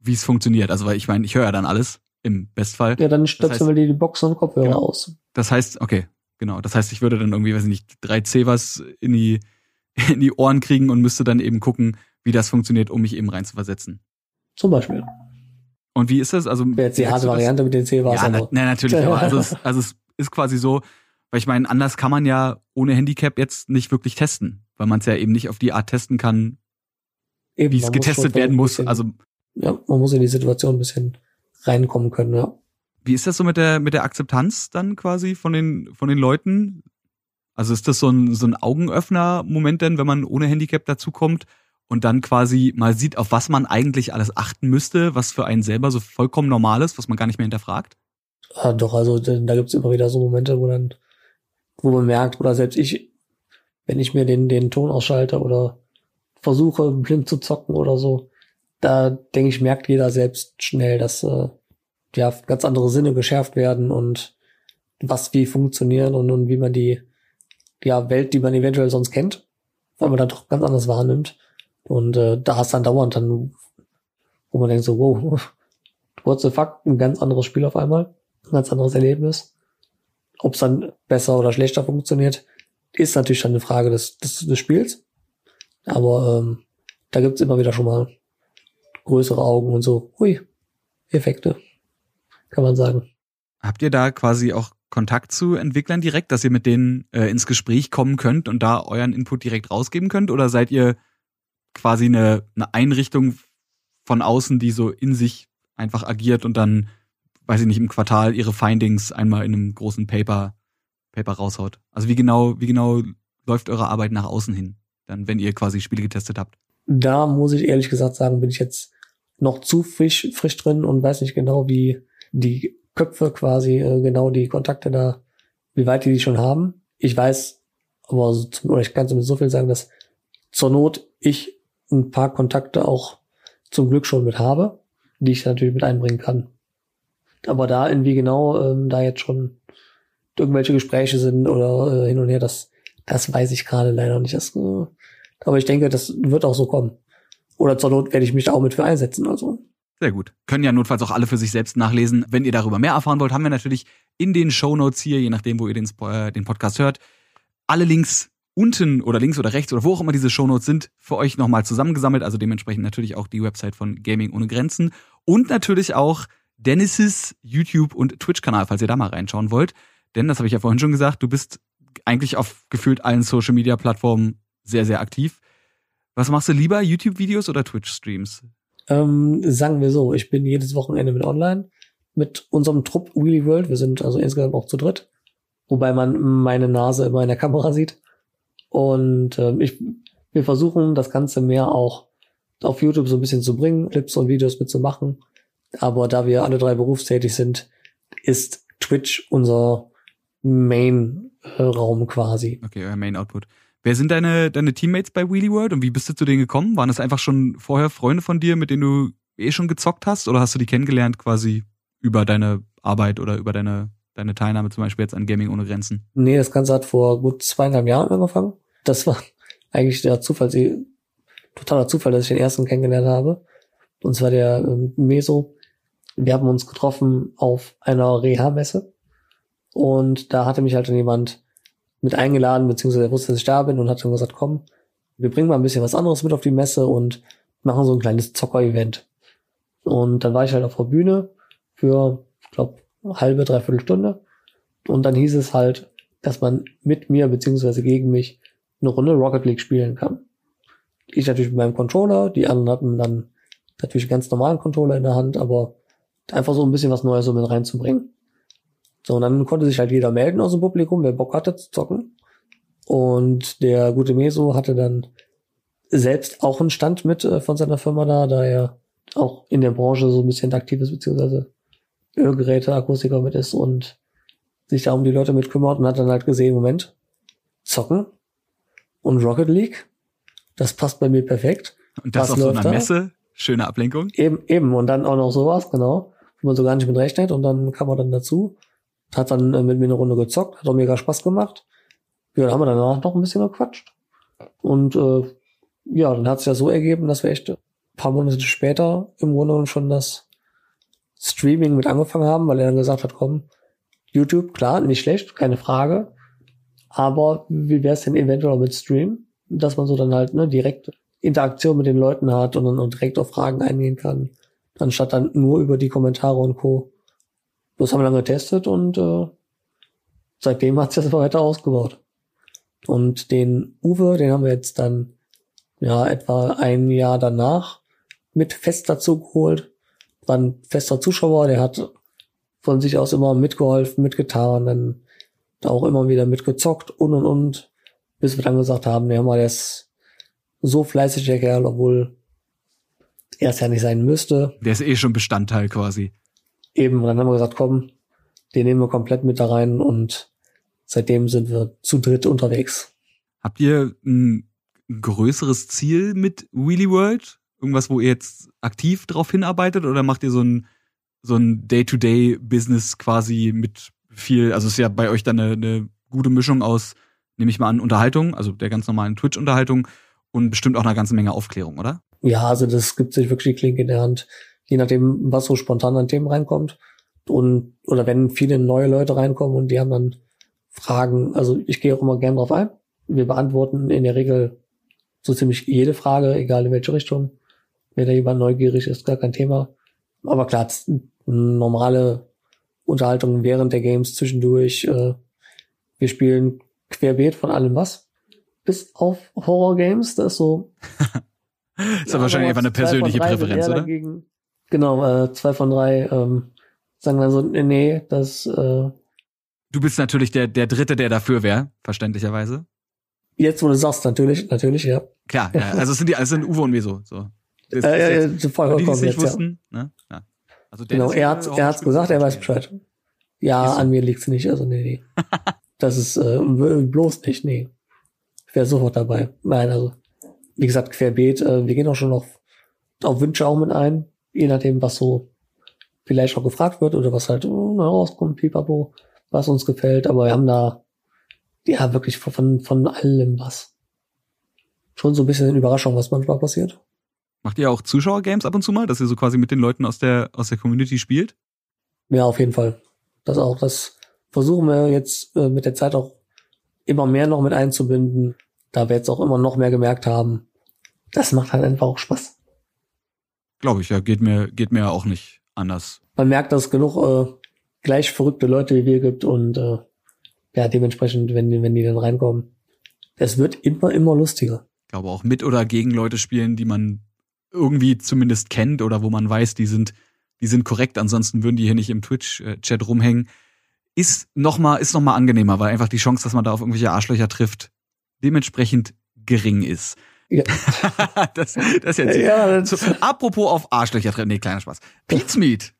wie es funktioniert. Also weil ich meine, ich höre ja dann alles im Bestfall. Ja, dann stöpseln wir dir die Box und Kopfhörer genau. aus. Das heißt, okay, Genau. Das heißt, ich würde dann irgendwie, weiß ich nicht, drei C-Was in die, in die Ohren kriegen und müsste dann eben gucken, wie das funktioniert, um mich eben rein zu versetzen. Zum Beispiel. Und wie ist das? Also Wäre jetzt die harte Variante mit den C-Was. Ja, na, na, natürlich. also es, also es ist quasi so, weil ich meine, anders kann man ja ohne Handicap jetzt nicht wirklich testen, weil man es ja eben nicht auf die Art testen kann, wie es getestet werden muss. Bisschen, also ja, man muss in die Situation ein bisschen reinkommen können, ja. Wie ist das so mit der, mit der Akzeptanz dann quasi von den, von den Leuten? Also ist das so ein, so ein Augenöffner-Moment denn, wenn man ohne Handicap dazukommt und dann quasi mal sieht, auf was man eigentlich alles achten müsste, was für einen selber so vollkommen normal ist, was man gar nicht mehr hinterfragt? Ja, doch, also da gibt's immer wieder so Momente, wo dann, wo man merkt, oder selbst ich, wenn ich mir den, den Ton ausschalte oder versuche, blind zu zocken oder so, da denke ich, merkt jeder selbst schnell, dass äh, ja, ganz andere Sinne geschärft werden und was wie funktionieren und, und wie man die ja, Welt, die man eventuell sonst kennt, weil man dann doch ganz anders wahrnimmt. Und äh, da hast dann dauernd dann, wo man denkt so, wow, what the fuck, ein ganz anderes Spiel auf einmal, ein ganz anderes Erlebnis. Ob es dann besser oder schlechter funktioniert, ist natürlich dann eine Frage des, des, des Spiels. Aber ähm, da gibt's immer wieder schon mal größere Augen und so, hui, Effekte kann man sagen. Habt ihr da quasi auch Kontakt zu Entwicklern direkt, dass ihr mit denen äh, ins Gespräch kommen könnt und da euren Input direkt rausgeben könnt? Oder seid ihr quasi eine, eine Einrichtung von außen, die so in sich einfach agiert und dann, weiß ich nicht, im Quartal ihre Findings einmal in einem großen Paper, Paper raushaut? Also wie genau, wie genau läuft eure Arbeit nach außen hin, dann, wenn ihr quasi Spiele getestet habt? Da muss ich ehrlich gesagt sagen, bin ich jetzt noch zu frisch, frisch drin und weiß nicht genau, wie, die Köpfe quasi, äh, genau die Kontakte da, wie weit die die schon haben. Ich weiß, aber ich kann zumindest so viel sagen, dass zur Not ich ein paar Kontakte auch zum Glück schon mit habe, die ich natürlich mit einbringen kann. Aber da irgendwie genau, ähm, da jetzt schon irgendwelche Gespräche sind oder äh, hin und her, das, das weiß ich gerade leider nicht. Das, äh, aber ich denke, das wird auch so kommen. Oder zur Not werde ich mich da auch mit für einsetzen. Also sehr gut. Können ja notfalls auch alle für sich selbst nachlesen. Wenn ihr darüber mehr erfahren wollt, haben wir natürlich in den Show Notes hier, je nachdem, wo ihr den, äh, den Podcast hört, alle Links unten oder links oder rechts oder wo auch immer diese Show Notes sind, für euch nochmal zusammengesammelt. Also dementsprechend natürlich auch die Website von Gaming ohne Grenzen und natürlich auch Dennis's YouTube und Twitch-Kanal, falls ihr da mal reinschauen wollt. Denn, das habe ich ja vorhin schon gesagt, du bist eigentlich auf gefühlt allen Social-Media-Plattformen sehr, sehr aktiv. Was machst du lieber, YouTube-Videos oder Twitch-Streams? Ähm, sagen wir so, ich bin jedes Wochenende mit online mit unserem Trupp Wheelie World. Wir sind also insgesamt auch zu dritt, wobei man meine Nase immer in der Kamera sieht. Und ähm, ich, wir versuchen das Ganze mehr auch auf YouTube so ein bisschen zu bringen, Clips und Videos mitzumachen. Aber da wir alle drei berufstätig sind, ist Twitch unser Main-Raum quasi. Okay, euer Main-Output. Wer sind deine, deine Teammates bei Wheelie World und wie bist du zu denen gekommen? Waren das einfach schon vorher Freunde von dir, mit denen du eh schon gezockt hast oder hast du die kennengelernt quasi über deine Arbeit oder über deine, deine Teilnahme zum Beispiel jetzt an Gaming ohne Grenzen? Nee, das Ganze hat vor gut zweieinhalb Jahren angefangen. Das war eigentlich der Zufall, totaler Zufall, dass ich den ersten kennengelernt habe. Und zwar der ähm, Meso. Wir haben uns getroffen auf einer Reha-Messe. Und da hatte mich halt dann jemand mit eingeladen, beziehungsweise er wusste, dass ich da bin und hat dann gesagt, komm, wir bringen mal ein bisschen was anderes mit auf die Messe und machen so ein kleines Zocker-Event. Und dann war ich halt auf der Bühne für, ich glaube, halbe, dreiviertel Stunde. Und dann hieß es halt, dass man mit mir beziehungsweise gegen mich eine Runde Rocket League spielen kann. Ich natürlich mit meinem Controller, die anderen hatten dann natürlich ganz normalen Controller in der Hand, aber einfach so ein bisschen was Neues so mit reinzubringen. So, und dann konnte sich halt jeder melden aus dem Publikum, wer Bock hatte zu zocken. Und der gute Meso hatte dann selbst auch einen Stand mit äh, von seiner Firma da, da er auch in der Branche so ein bisschen aktiv ist, beziehungsweise Ölgeräte, Akustiker mit ist und sich da um die Leute mit kümmert und hat dann halt gesehen, Moment, zocken und Rocket League, das passt bei mir perfekt. Und das Was auf so einer da? Messe, schöne Ablenkung. Eben, eben, und dann auch noch sowas, genau, wo man so gar nicht mit rechnet und dann kam er dann dazu, hat dann äh, mit mir eine Runde gezockt, hat auch mega Spaß gemacht. Ja, dann haben wir danach noch ein bisschen gequatscht. Und äh, ja, dann hat es ja so ergeben, dass wir echt ein paar Monate später im Grunde schon das Streaming mit angefangen haben, weil er dann gesagt hat, komm, YouTube, klar, nicht schlecht, keine Frage. Aber wie wäre es denn eventuell mit Stream? Dass man so dann halt ne, direkt Interaktion mit den Leuten hat und, und direkt auf Fragen eingehen kann, anstatt dann nur über die Kommentare und Co. Das haben wir dann getestet und äh, seitdem hat sich das weiter ausgebaut. Und den Uwe, den haben wir jetzt dann ja etwa ein Jahr danach mit fest dazu geholt. War ein fester Zuschauer, der hat von sich aus immer mitgeholfen, mitgetan, dann auch immer wieder mitgezockt und und und, bis wir dann gesagt haben, ja mal, der ist so fleißig, der Kerl, obwohl er es ja nicht sein müsste. Der ist eh schon Bestandteil quasi. Eben, dann haben wir gesagt, komm, den nehmen wir komplett mit da rein und seitdem sind wir zu dritt unterwegs. Habt ihr ein größeres Ziel mit Wheelie World? Irgendwas, wo ihr jetzt aktiv drauf hinarbeitet oder macht ihr so ein so ein Day-to-Day-Business quasi mit viel, also es ist ja bei euch dann eine, eine gute Mischung aus, nehme ich mal an, Unterhaltung, also der ganz normalen Twitch-Unterhaltung und bestimmt auch eine ganze Menge Aufklärung, oder? Ja, also das gibt sich wirklich die Klinke in der Hand, je nachdem, was so spontan an Themen reinkommt. Und, oder wenn viele neue Leute reinkommen und die haben dann Fragen, also ich gehe auch immer gern drauf ein. Wir beantworten in der Regel so ziemlich jede Frage, egal in welche Richtung. Wenn da jemand neugierig ist, gar kein Thema. Aber klar, normale Unterhaltung während der Games zwischendurch. Äh, wir spielen querbeet von allem was. Bis auf Horror-Games, das ist so. ist ja, wahrscheinlich einfach eine persönliche Präferenz, oder? Dagegen, genau, äh, zwei von drei ähm, sagen dann so, nee, das. Äh, du bist natürlich der, der Dritte, der dafür wäre, verständlicherweise. Jetzt, wo du sagst, natürlich, natürlich, ja. Klar, ja, also es sind die, also sind Uwe und Meso, so. Das, äh, ja, ja, vollkommen die, die nicht jetzt, wussten, ja. ne? Ja. Also genau, er hat, er hat's gesagt, er weiß Bescheid. Ja, an mir liegt's nicht, also nee, nee. das ist äh, bloß nicht, nee. Wäre sofort dabei. Nein, also, wie gesagt, querbeet, äh, wir gehen auch schon auf, auf Wünsche auch mit ein, je nachdem, was so vielleicht auch gefragt wird oder was halt oh, rauskommt, pipapo, was uns gefällt, aber wir haben da ja wirklich von, von allem was. Schon so ein bisschen Überraschung, was manchmal passiert. Macht ihr auch Zuschauergames ab und zu mal, dass ihr so quasi mit den Leuten aus der, aus der Community spielt? Ja, auf jeden Fall. Das auch. Das versuchen wir jetzt äh, mit der Zeit auch immer mehr noch mit einzubinden, da wir jetzt auch immer noch mehr gemerkt haben, das macht halt einfach auch Spaß. Glaube ich, ja, geht mir, geht mir auch nicht anders. Man merkt, dass es genug äh, gleich verrückte Leute wie wir gibt und äh, ja, dementsprechend, wenn, wenn die dann reinkommen, es wird immer, immer lustiger. Ich glaube auch mit oder gegen Leute spielen, die man irgendwie zumindest kennt oder wo man weiß, die sind, die sind korrekt, ansonsten würden die hier nicht im Twitch-Chat rumhängen, ist nochmal, ist noch mal angenehmer, weil einfach die Chance, dass man da auf irgendwelche Arschlöcher trifft, dementsprechend gering ist. Ja. das, das jetzt. Ja, das- so, apropos auf Arschlöcher treffen. Nee, kleiner Spaß. Pizmeet,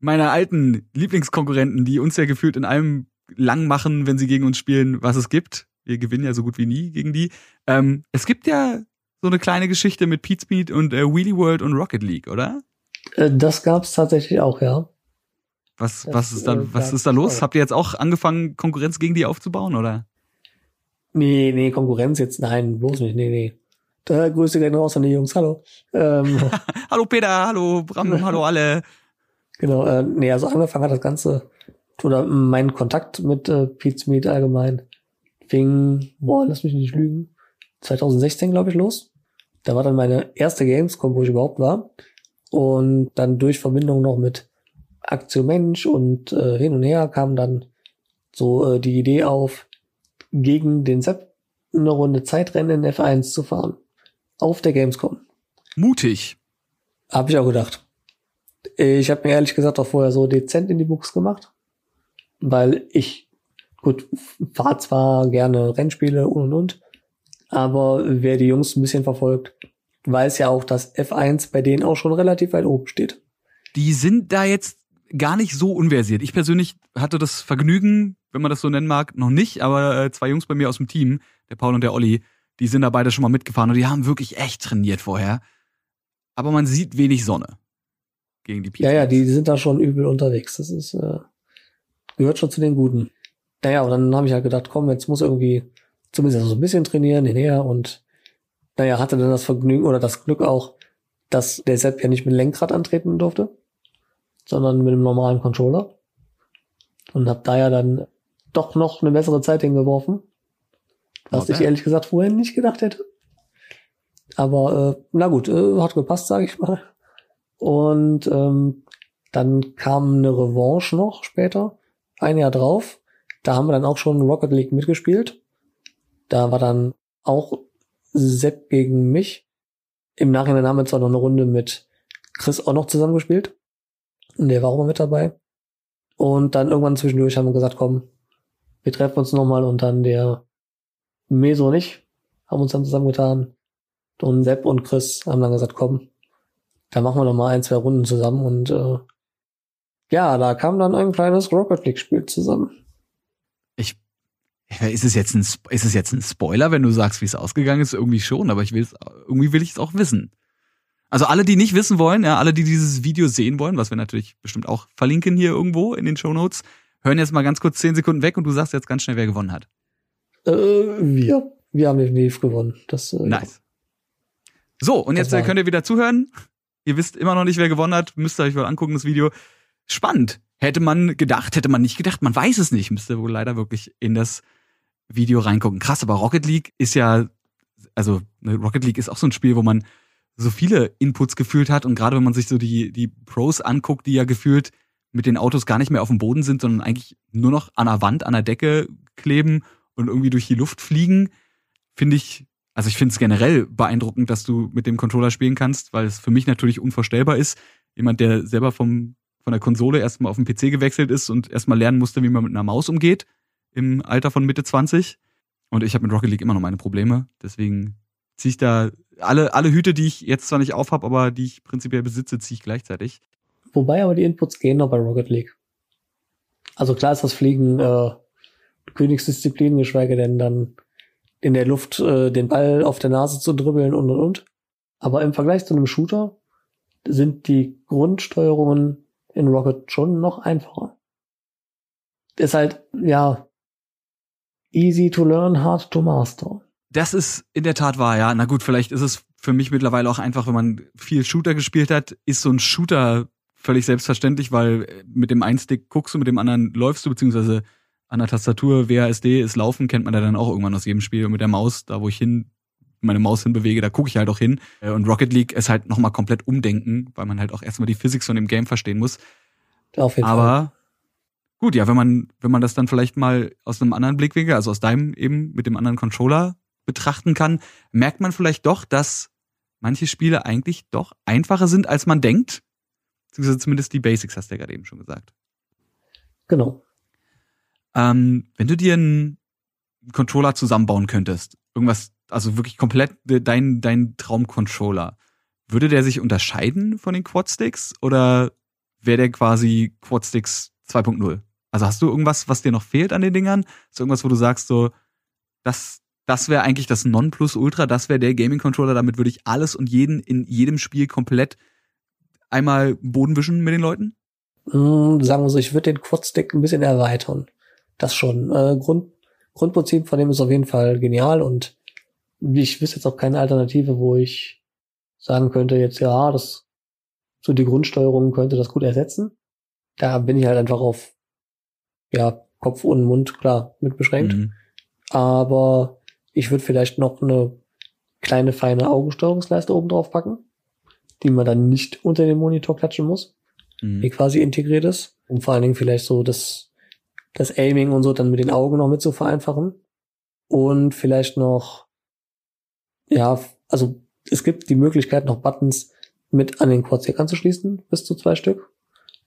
meine alten Lieblingskonkurrenten, die uns ja gefühlt in allem lang machen, wenn sie gegen uns spielen, was es gibt. Wir gewinnen ja so gut wie nie gegen die. Ähm, es gibt ja so eine kleine Geschichte mit Pizmeet und äh, Wheelie World und Rocket League, oder? Äh, Das gab's tatsächlich auch, ja. Was, Das, was ist da, äh, was ist da los? Habt ihr jetzt auch angefangen, Konkurrenz gegen die aufzubauen, oder? Nee, nee, Konkurrenz jetzt, nein, bloß nicht, nee, nee. Da Grüße gehen raus an die Jungs, hallo. Ähm, Hallo Peter, hallo Bram, hallo alle. genau, äh, nee, also angefangen hat das Ganze, oder mein Kontakt mit äh, Pete's Meet allgemein fing, boah, lass mich nicht lügen, 2016, glaube ich, los. Da war dann meine erste Gamescom, wo ich überhaupt war. Und dann durch Verbindung noch mit Aktion Mensch und äh, hin und her kam dann so äh, die Idee auf, gegen den Sepp eine Runde Zeitrennen in F1 zu fahren. Auf der Gamescom. Mutig. Habe ich auch gedacht. Ich habe mir ehrlich gesagt auch vorher so dezent in die Buchs gemacht, weil ich, gut, fahr zwar gerne Rennspiele und und und, aber wer die Jungs ein bisschen verfolgt, weiß ja auch, dass F1 bei denen auch schon relativ weit oben steht. Die sind da jetzt gar nicht so unversiert. Ich persönlich hatte das Vergnügen, wenn man das so nennen mag, noch nicht, aber äh, zwei Jungs bei mir aus dem Team, der Paul und der Olli, die sind da beide schon mal mitgefahren und die haben wirklich echt trainiert vorher. Aber man sieht wenig Sonne gegen die Ja, ja, Pizmeets. die sind da schon übel unterwegs. Das ist äh, gehört schon zu den Guten. Naja, und dann habe ich halt gedacht, komm, jetzt muss irgendwie zumindest so ein bisschen trainieren, hinher und naja, hatte dann das Vergnügen oder das Glück auch, dass der Sepp ja nicht mit Lenkrad antreten durfte, sondern mit einem normalen Controller. Und hab da ja dann doch noch eine bessere Zeit hingeworfen. Was Okay. ich ehrlich gesagt vorher nicht gedacht hätte. Aber äh, na gut, äh, hat gepasst, sage ich mal. Und ähm, dann kam eine Revanche noch später, ein Jahr drauf. Da haben wir dann auch schon Rocket League mitgespielt. Da war dann auch Sepp gegen mich. Im Nachhinein haben wir zwar noch eine Runde mit Chris auch noch zusammengespielt. Und der war auch mal mit dabei. Und dann irgendwann zwischendurch haben wir gesagt, komm, wir treffen uns nochmal und dann der Meso und ich haben uns dann zusammengetan. Und Sepp und Chris haben dann gesagt, komm, da machen wir noch mal ein, zwei Runden zusammen und äh, ja, da kam dann ein kleines Rocket League Spiel zusammen. Ich, ist es jetzt ein, ist es jetzt ein Spoiler, wenn du sagst, wie es ausgegangen ist? Irgendwie schon, aber ich will es, irgendwie will ich es auch wissen. Also alle, die nicht wissen wollen, ja, alle, die dieses Video sehen wollen, was wir natürlich bestimmt auch verlinken hier irgendwo in den Show Notes, hören jetzt mal ganz kurz zehn Sekunden weg und du sagst jetzt ganz schnell, wer gewonnen hat. Äh, wir, wir haben definitiv gewonnen. Das, äh, Nice. So, und jetzt äh, könnt ihr wieder zuhören. Ihr wisst immer noch nicht, wer gewonnen hat. Müsst ihr euch mal angucken, das Video. Spannend. Hätte man gedacht, hätte man nicht gedacht. Man weiß es nicht. Müsst ihr wohl leider wirklich in das Video reingucken. Krass, aber Rocket League ist ja, also ne, Rocket League ist auch so ein Spiel, wo man so viele Inputs gefühlt hat. Und gerade wenn man sich so die, die Pros anguckt, die ja gefühlt mit den Autos gar nicht mehr auf dem Boden sind, sondern eigentlich nur noch an der Wand, an der Decke kleben und irgendwie durch die Luft fliegen, finde ich, also ich finde es generell beeindruckend, dass du mit dem Controller spielen kannst, weil es für mich natürlich unvorstellbar ist. Jemand, der selber vom, von der Konsole erstmal auf den PC gewechselt ist und erstmal lernen musste, wie man mit einer Maus umgeht, im Alter von Mitte 20. Und ich habe mit Rocket League immer noch meine Probleme. Deswegen ziehe ich da alle, alle Hüte, die ich jetzt zwar nicht aufhab, aber die ich prinzipiell besitze, ziehe ich gleichzeitig. Wobei aber die Inputs gehen noch bei Rocket League. Also klar ist das Fliegen äh, Königsdisziplin, geschweige denn dann in der Luft äh, den Ball auf der Nase zu dribbeln und und und. Aber im Vergleich zu einem Shooter sind die Grundsteuerungen in Rocket schon noch einfacher. Ist halt, ja, easy to learn, hard to master. Das ist in der Tat wahr, ja. Na gut, vielleicht ist es für mich mittlerweile auch einfach, wenn man viel Shooter gespielt hat, ist so ein Shooter völlig selbstverständlich, weil äh, mit dem einen Stick guckst du, mit dem anderen läufst du, beziehungsweise an der Tastatur WASD ist Laufen, kennt man ja dann auch irgendwann aus jedem Spiel. Und mit der Maus, da wo ich hin meine Maus hinbewege, da gucke ich halt auch hin. Äh, Und Rocket League ist halt nochmal komplett umdenken, weil man halt auch erstmal die Physics von dem Game verstehen muss. Auf jeden Fall. Aber gut, ja, wenn man, wenn man das dann vielleicht mal aus einem anderen Blickwinkel, also aus deinem eben mit dem anderen Controller betrachten kann, merkt man vielleicht doch, dass manche Spiele eigentlich doch einfacher sind, als man denkt. Beziehungsweise zumindest die Basics, hast du ja gerade eben schon gesagt. Genau. Ähm, wenn du dir einen Controller zusammenbauen könntest, irgendwas also wirklich komplett dein, dein Traumcontroller, würde der sich unterscheiden von den Quadsticks oder wäre der quasi Quadsticks 2.0? Also hast du irgendwas, was dir noch fehlt an den Dingern? Ist irgendwas, wo du sagst so, das, das wäre eigentlich das Nonplusultra, das wäre der Gaming-Controller, damit würde ich alles und jeden in jedem Spiel komplett einmal Boden wischen mit den Leuten? Mm, sagen wir so, ich würde den Quadstick ein bisschen erweitern. Das schon. Äh, Grund, Grundprinzip von dem ist auf jeden Fall genial und ich wüsste jetzt auch keine Alternative, wo ich sagen könnte, jetzt ja, das so die Grundsteuerung könnte das gut ersetzen. Da bin ich halt einfach auf ja, Kopf und Mund klar mit beschränkt. Mhm. Aber ich würde vielleicht noch eine kleine feine Augensteuerungsleiste oben drauf packen, die man dann nicht unter den Monitor klatschen muss, mhm. die quasi integriert ist, um vor allen Dingen vielleicht so das, das Aiming und so dann mit den Augen noch mit zu vereinfachen. Und vielleicht noch, ja, also es gibt die Möglichkeit, noch Buttons mit an den Quadstick anzuschließen, bis zu zwei Stück.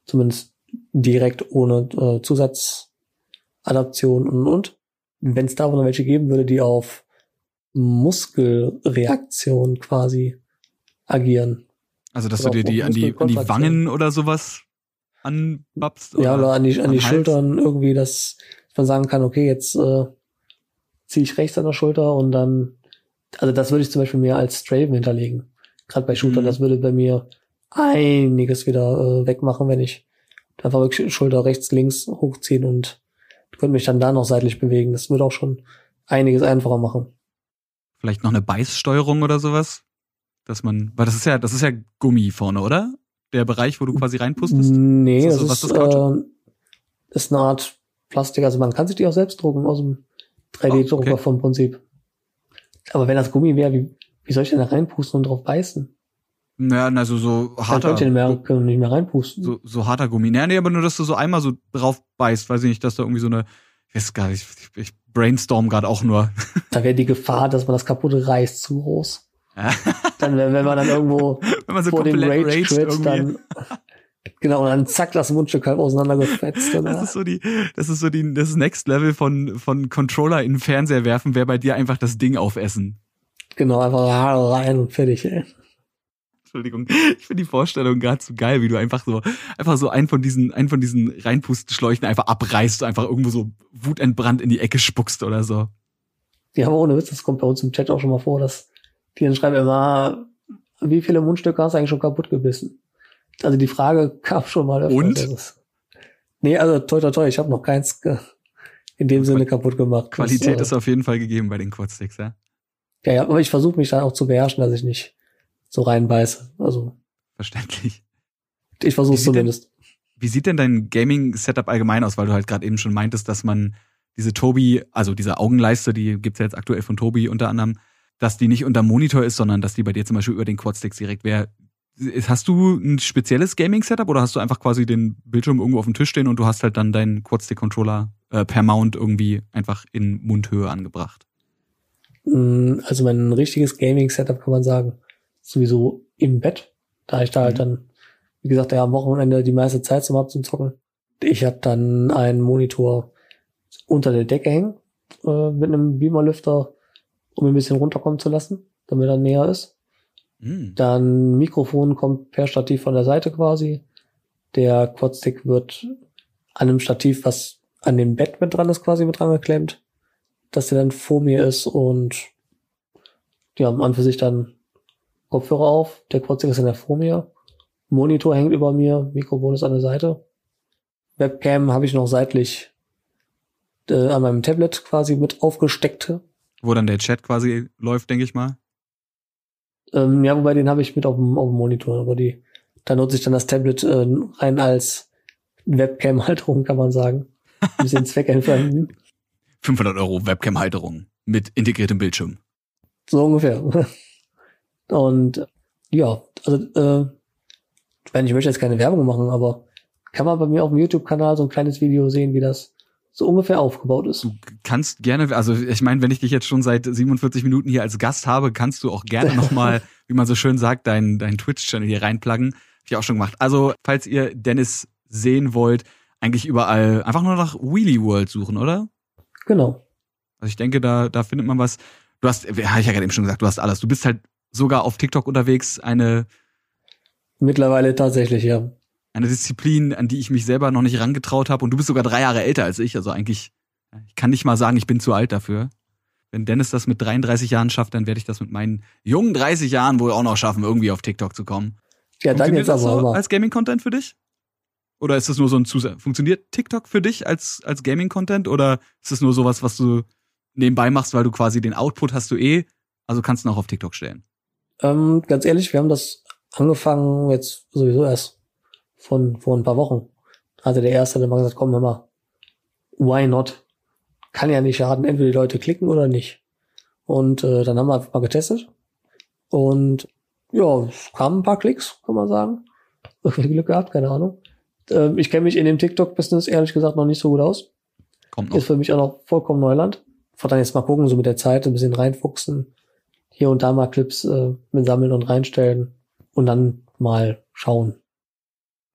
Zumindest direkt ohne äh, Zusatzadaption und und. Wenn es da noch welche geben würde, die auf Muskelreaktion quasi agieren. Also dass oder du dir die an die, an die Wangen oder sowas anbapst? Oder ja, oder an die, an die Schultern irgendwie, dass man sagen kann, okay, jetzt äh, ziehe ich rechts an der Schulter und dann, also das würde ich zum Beispiel mir als Straven hinterlegen. Gerade bei Schultern, mhm. das würde bei mir einiges wieder äh, wegmachen, wenn ich einfach wirklich Schulter rechts, links hochziehen und könnte mich dann da noch seitlich bewegen. Das würde auch schon einiges einfacher machen. Vielleicht noch eine Beißsteuerung oder sowas? Dass man, weil das ist ja, das ist ja Gummi vorne, oder? Der Bereich, wo du quasi reinpustest? Nee, ist das, das, ist, das äh, ist eine Art Plastik. Also man kann sich die auch selbst drucken aus dem 3D-Drucker oh, okay. vom Prinzip. Aber wenn das Gummi wäre, wie, wie soll ich denn da reinpusten und drauf beißen? Naja, also so harter. Dann mehr, können nicht mehr reinpusten. So, so harter Gummi. Naja, nee, aber nur, dass du so einmal so drauf beißt, weiß ich nicht, dass da irgendwie so eine, ich weiß gar nicht, ich, ich brainstorm gerade auch nur. Da wäre die Gefahr, dass man das kaputte reißt, zu groß. dann, wenn, wenn man dann irgendwo wenn man so vor dem Rage tritt, dann, genau, und dann zack, das Mundstück halt auseinandergefetzt. Oder? Das ist so die, das ist so die, das Next Level von, von Controller in den Fernseher werfen, wäre bei dir einfach das Ding aufessen. Genau, einfach rein und fertig, ey. Entschuldigung. Ich finde die Vorstellung gerade so geil, wie du einfach so, einfach so einen von diesen, einen von diesen Reinpustenschläuchen einfach abreißt, einfach irgendwo so wutentbrannt in die Ecke spuckst oder so. Ja, aber ohne Witz, das kommt bei uns im Chat auch schon mal vor, dass die dann schreiben immer, wie viele Mundstücke hast du eigentlich schon kaputt gebissen? Also die Frage kam schon mal. Öfter, Und? Ist, nee, also toi toi toi, ich habe noch keins in dem Sinne kaputt gemacht. Qualität das, ist auf jeden Fall gegeben bei den Quadsticks, ja? Ja, ja, aber ich versuche mich dann auch zu beherrschen, dass ich nicht so reinbeiße. Also. Verständlich. Ich versuche zumindest. Denn, wie sieht denn dein Gaming-Setup allgemein aus? Weil du halt gerade eben schon meintest, dass man diese Tobi, also diese Augenleiste, die gibt's ja jetzt aktuell von Tobi unter anderem, dass die nicht unter Monitor ist, sondern dass die bei dir zum Beispiel über den Quadsticks direkt wäre. Hast du ein spezielles Gaming-Setup oder hast du einfach quasi den Bildschirm irgendwo auf dem Tisch stehen und du hast halt dann deinen Quadstick-Controller äh, per Mount irgendwie einfach in Mundhöhe angebracht? Mm, also mein richtiges Gaming-Setup kann man sagen sowieso im Bett, da ich da halt mhm. dann, wie gesagt, ja am Wochenende die meiste Zeit zum hab zum Zocken. Ich habe dann einen Monitor unter der Decke hängen äh, mit einem Beamerlüfter, um ein bisschen runterkommen zu lassen, damit er näher ist. Mhm. Dann Mikrofon kommt per Stativ von der Seite quasi. Der Quadstick wird an einem Stativ, was an dem Bett mit dran ist, quasi mit dran geklemmt, dass der dann vor mir ist und ja, an für sich dann Kopfhörer auf, der Quadstick ist in der vor mir, Monitor hängt über mir, Mikrofon ist an der Seite. Webcam habe ich noch seitlich äh, an meinem Tablet quasi mit aufgesteckt. Wo dann der Chat quasi läuft, denke ich mal. Ähm, ja, wobei den habe ich mit auf dem, auf dem Monitor, aber die, da nutze ich dann das Tablet äh, rein als Webcam-Halterung, kann man sagen. Ein bisschen zweckentfremden. 500 Euro Webcam-Halterung mit integriertem Bildschirm. So ungefähr. Und ja, also äh, ich meine, ich möchte jetzt keine Werbung machen, aber kann man bei mir auf dem YouTube-Kanal so ein kleines Video sehen, wie das so ungefähr aufgebaut ist. Du kannst gerne, also ich meine, wenn ich dich jetzt schon seit 47 Minuten hier als Gast habe, kannst du auch gerne nochmal, wie man so schön sagt, deinen dein Twitch-Channel hier reinpluggen. Hab ich auch schon gemacht. Also, falls ihr Dennis sehen wollt, eigentlich überall einfach nur nach Wheelie World suchen, oder? Genau. Also ich denke, da, da findet man was. Du hast, habe ich ja gerade eben schon gesagt, du hast alles. Du bist halt sogar auf TikTok unterwegs, eine Mittlerweile tatsächlich, ja. Eine Disziplin, an die ich mich selber noch nicht rangetraut habe. Und du bist sogar drei Jahre älter als ich. Also eigentlich, ich kann nicht mal sagen, ich bin zu alt dafür. Wenn Dennis das mit 33 Jahren schafft, dann werde ich das mit meinen jungen 30 Jahren wohl auch noch schaffen, irgendwie auf TikTok zu kommen. Ja, dann jetzt das aber so als Gaming-Content für dich? Oder ist das nur so ein Zusatz? Funktioniert TikTok für dich als, als Gaming-Content? Oder ist das nur sowas, was du nebenbei machst, weil du quasi den Output hast du eh, also kannst du noch auf TikTok stellen? Ähm, ganz ehrlich, wir haben das angefangen jetzt sowieso erst von vor ein paar Wochen. Also der erste hat mal gesagt, komm, hör mal, why not? Kann ja nicht schaden, entweder die Leute klicken oder nicht. Und äh, dann haben wir einfach mal getestet. Und ja, es kamen ein paar Klicks, kann man sagen. Glück gehabt, keine Ahnung. Ähm, ich kenne mich in dem TikTok-Business ehrlich gesagt noch nicht so gut aus. Kommt noch. Ist für mich auch noch vollkommen Neuland. Von dann jetzt mal gucken, so mit der Zeit ein bisschen reinfuchsen. Hier und da mal Clips äh, mit sammeln und reinstellen und dann mal schauen,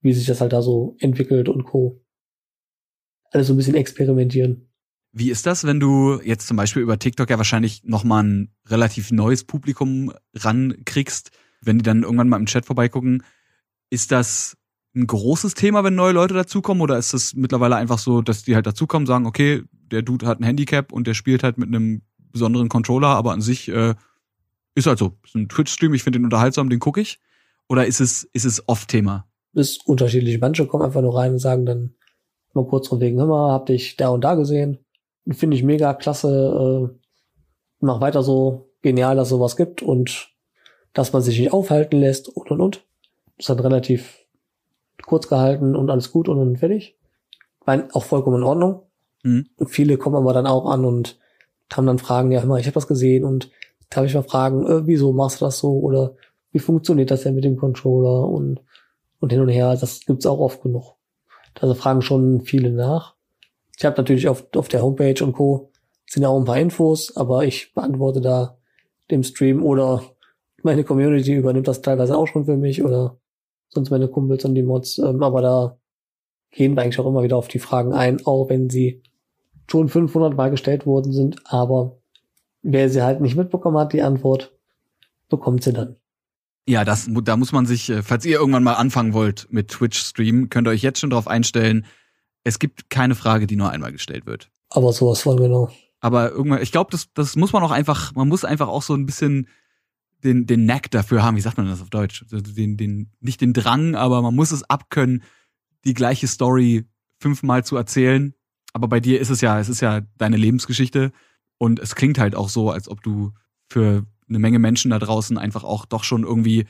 wie sich das halt da so entwickelt und co. Alles so ein bisschen experimentieren. Wie ist das, wenn du jetzt zum Beispiel über TikTok ja wahrscheinlich nochmal ein relativ neues Publikum rankriegst, wenn die dann irgendwann mal im Chat vorbeigucken? Ist das ein großes Thema, wenn neue Leute dazukommen? Oder ist das mittlerweile einfach so, dass die halt dazukommen, sagen, okay, der Dude hat ein Handicap und der spielt halt mit einem besonderen Controller, aber an sich äh, ist halt so. Ist ein Twitch-Stream, ich finde den unterhaltsam, den gucke ich. Oder ist es, ist es oft Thema? Ist unterschiedlich. Manche kommen einfach nur rein und sagen dann mal kurz von wegen, hör mal, hab dich da und da gesehen. Finde ich mega klasse. Äh, mach weiter so. Genial, dass sowas gibt und dass man sich nicht aufhalten lässt und und und. Ist dann relativ kurz gehalten und alles gut und dann fertig. Mein, auch vollkommen in Ordnung. Mhm. Viele kommen aber dann auch an und haben dann Fragen, ja, hör mal, ich habe das gesehen und darf ich mal fragen, äh, wieso machst du das so oder wie funktioniert das denn mit dem Controller und, und hin und her. Das gibt's auch oft genug. Also fragen schon viele nach. Ich habe natürlich auf, auf der Homepage und Co. sind auch ein paar Infos, aber ich beantworte da dem Stream oder meine Community übernimmt das teilweise auch schon für mich oder sonst meine Kumpels und die Mods. Ähm, aber da gehen wir eigentlich auch immer wieder auf die Fragen ein, auch wenn sie schon 500 Mal gestellt worden sind. Aber wer sie halt nicht mitbekommen hat, die Antwort, bekommt sie dann. Ja, das, da muss man sich, äh, falls ihr irgendwann mal anfangen wollt mit Twitch-Stream, könnt ihr euch jetzt schon darauf einstellen, es gibt keine Frage, die nur einmal gestellt wird. Aber sowas von genau. Aber irgendwann, ich glaube, das, das muss man auch einfach, man muss einfach auch so ein bisschen den, den Knack dafür haben, wie sagt man das auf Deutsch? Also den, den, nicht den Drang, aber man muss es abkönnen, die gleiche Story fünfmal zu erzählen. Aber bei dir ist es ja, es ist ja deine Lebensgeschichte und es klingt halt auch so, als ob du für eine Menge Menschen da draußen einfach auch doch schon irgendwie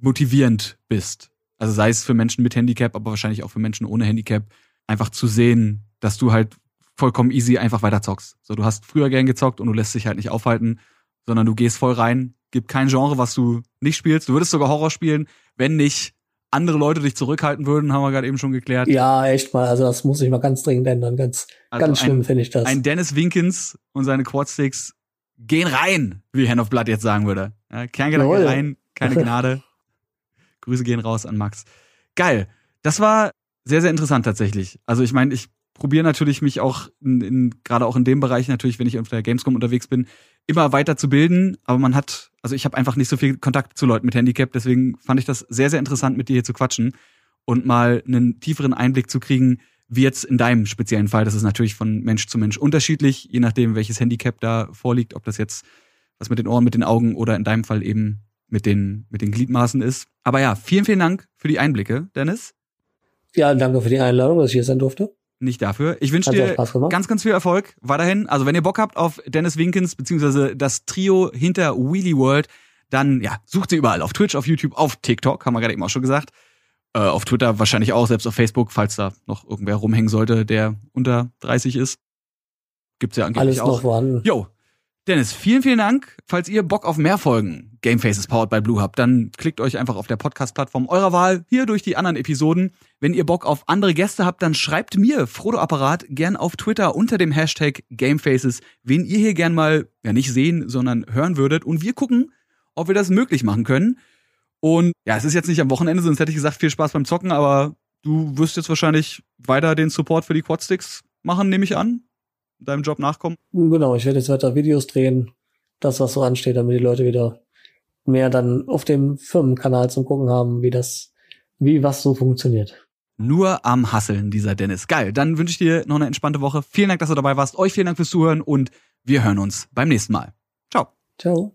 motivierend bist. Also sei es für Menschen mit Handicap, aber wahrscheinlich auch für Menschen ohne Handicap, einfach zu sehen, dass du halt vollkommen easy einfach weiter zockst. So, du hast früher gern gezockt und du lässt dich halt nicht aufhalten, sondern du gehst voll rein, gibt kein Genre, was du nicht spielst. Du würdest sogar Horror spielen, wenn nicht andere Leute dich zurückhalten würden, haben wir gerade eben schon geklärt. Ja, echt mal. Also das muss ich mal ganz dringend ändern. Ganz, also ganz schlimm finde ich das. Ein Dennis Winkins und seine Quadsticks gehen rein, wie Hand of Blood jetzt sagen würde. Ja, Kerngedanke rein, keine Gnade. Grüße gehen raus an Max. Geil. Das war sehr, sehr interessant tatsächlich. Also ich meine, ich probiere natürlich mich auch in, in, gerade auch in dem Bereich natürlich, wenn ich auf der Gamescom unterwegs bin, immer weiter zu bilden. Aber man hat, also ich habe einfach nicht so viel Kontakt zu Leuten mit Handicap, deswegen fand ich das sehr, sehr interessant, mit dir hier zu quatschen und mal einen tieferen Einblick zu kriegen, wie jetzt in deinem speziellen Fall. Das ist natürlich von Mensch zu Mensch unterschiedlich, je nachdem, welches Handicap da vorliegt, ob das jetzt was mit den Ohren, mit den Augen oder in deinem Fall eben mit den, mit den Gliedmaßen ist. Aber ja, vielen, vielen Dank für die Einblicke, Dennis. Ja, danke für die Einladung, dass ich hier sein durfte. Nicht dafür. Ich wünsche dir ganz, ganz viel Erfolg weiterhin. Also wenn ihr Bock habt auf Dennis Winkens beziehungsweise das Trio hinter Wheelie World, dann ja, sucht sie überall. Auf Twitch, auf YouTube, auf TikTok, haben wir gerade eben auch schon gesagt. Äh, auf Twitter wahrscheinlich auch, selbst auf Facebook, falls da noch irgendwer rumhängen sollte, der unter 30 ist. Gibt's ja angeblich Alles auch. noch vorhanden. Jo. Dennis, vielen, vielen Dank. Falls ihr Bock auf mehr Folgen Game Faces Powered by Blue habt, dann klickt euch einfach auf der Podcast-Plattform eurer Wahl hier durch die anderen Episoden. Wenn ihr Bock auf andere Gäste habt, dann schreibt mir, Frodo Apparat, gern auf Twitter unter dem Hashtag Gamefaces, wen ihr hier gern mal, ja nicht sehen, sondern hören würdet. Und wir gucken, ob wir das möglich machen können. Und ja, es ist jetzt nicht am Wochenende, sonst hätte ich gesagt, viel Spaß beim Zocken, aber du wirst jetzt wahrscheinlich weiter den Support für die Quadsticks machen, nehme ich an. Deinem Job nachkommen. Genau, ich werde jetzt weiter Videos drehen, das, was so ansteht, damit die Leute wieder mehr dann auf dem Firmenkanal zum Gucken haben, wie das, wie was so funktioniert. Nur am Hasseln, dieser Dennis. Geil. Dann wünsche ich dir noch eine entspannte Woche. Vielen Dank, dass du dabei warst. Euch vielen Dank fürs Zuhören und wir hören uns beim nächsten Mal. Ciao. Ciao.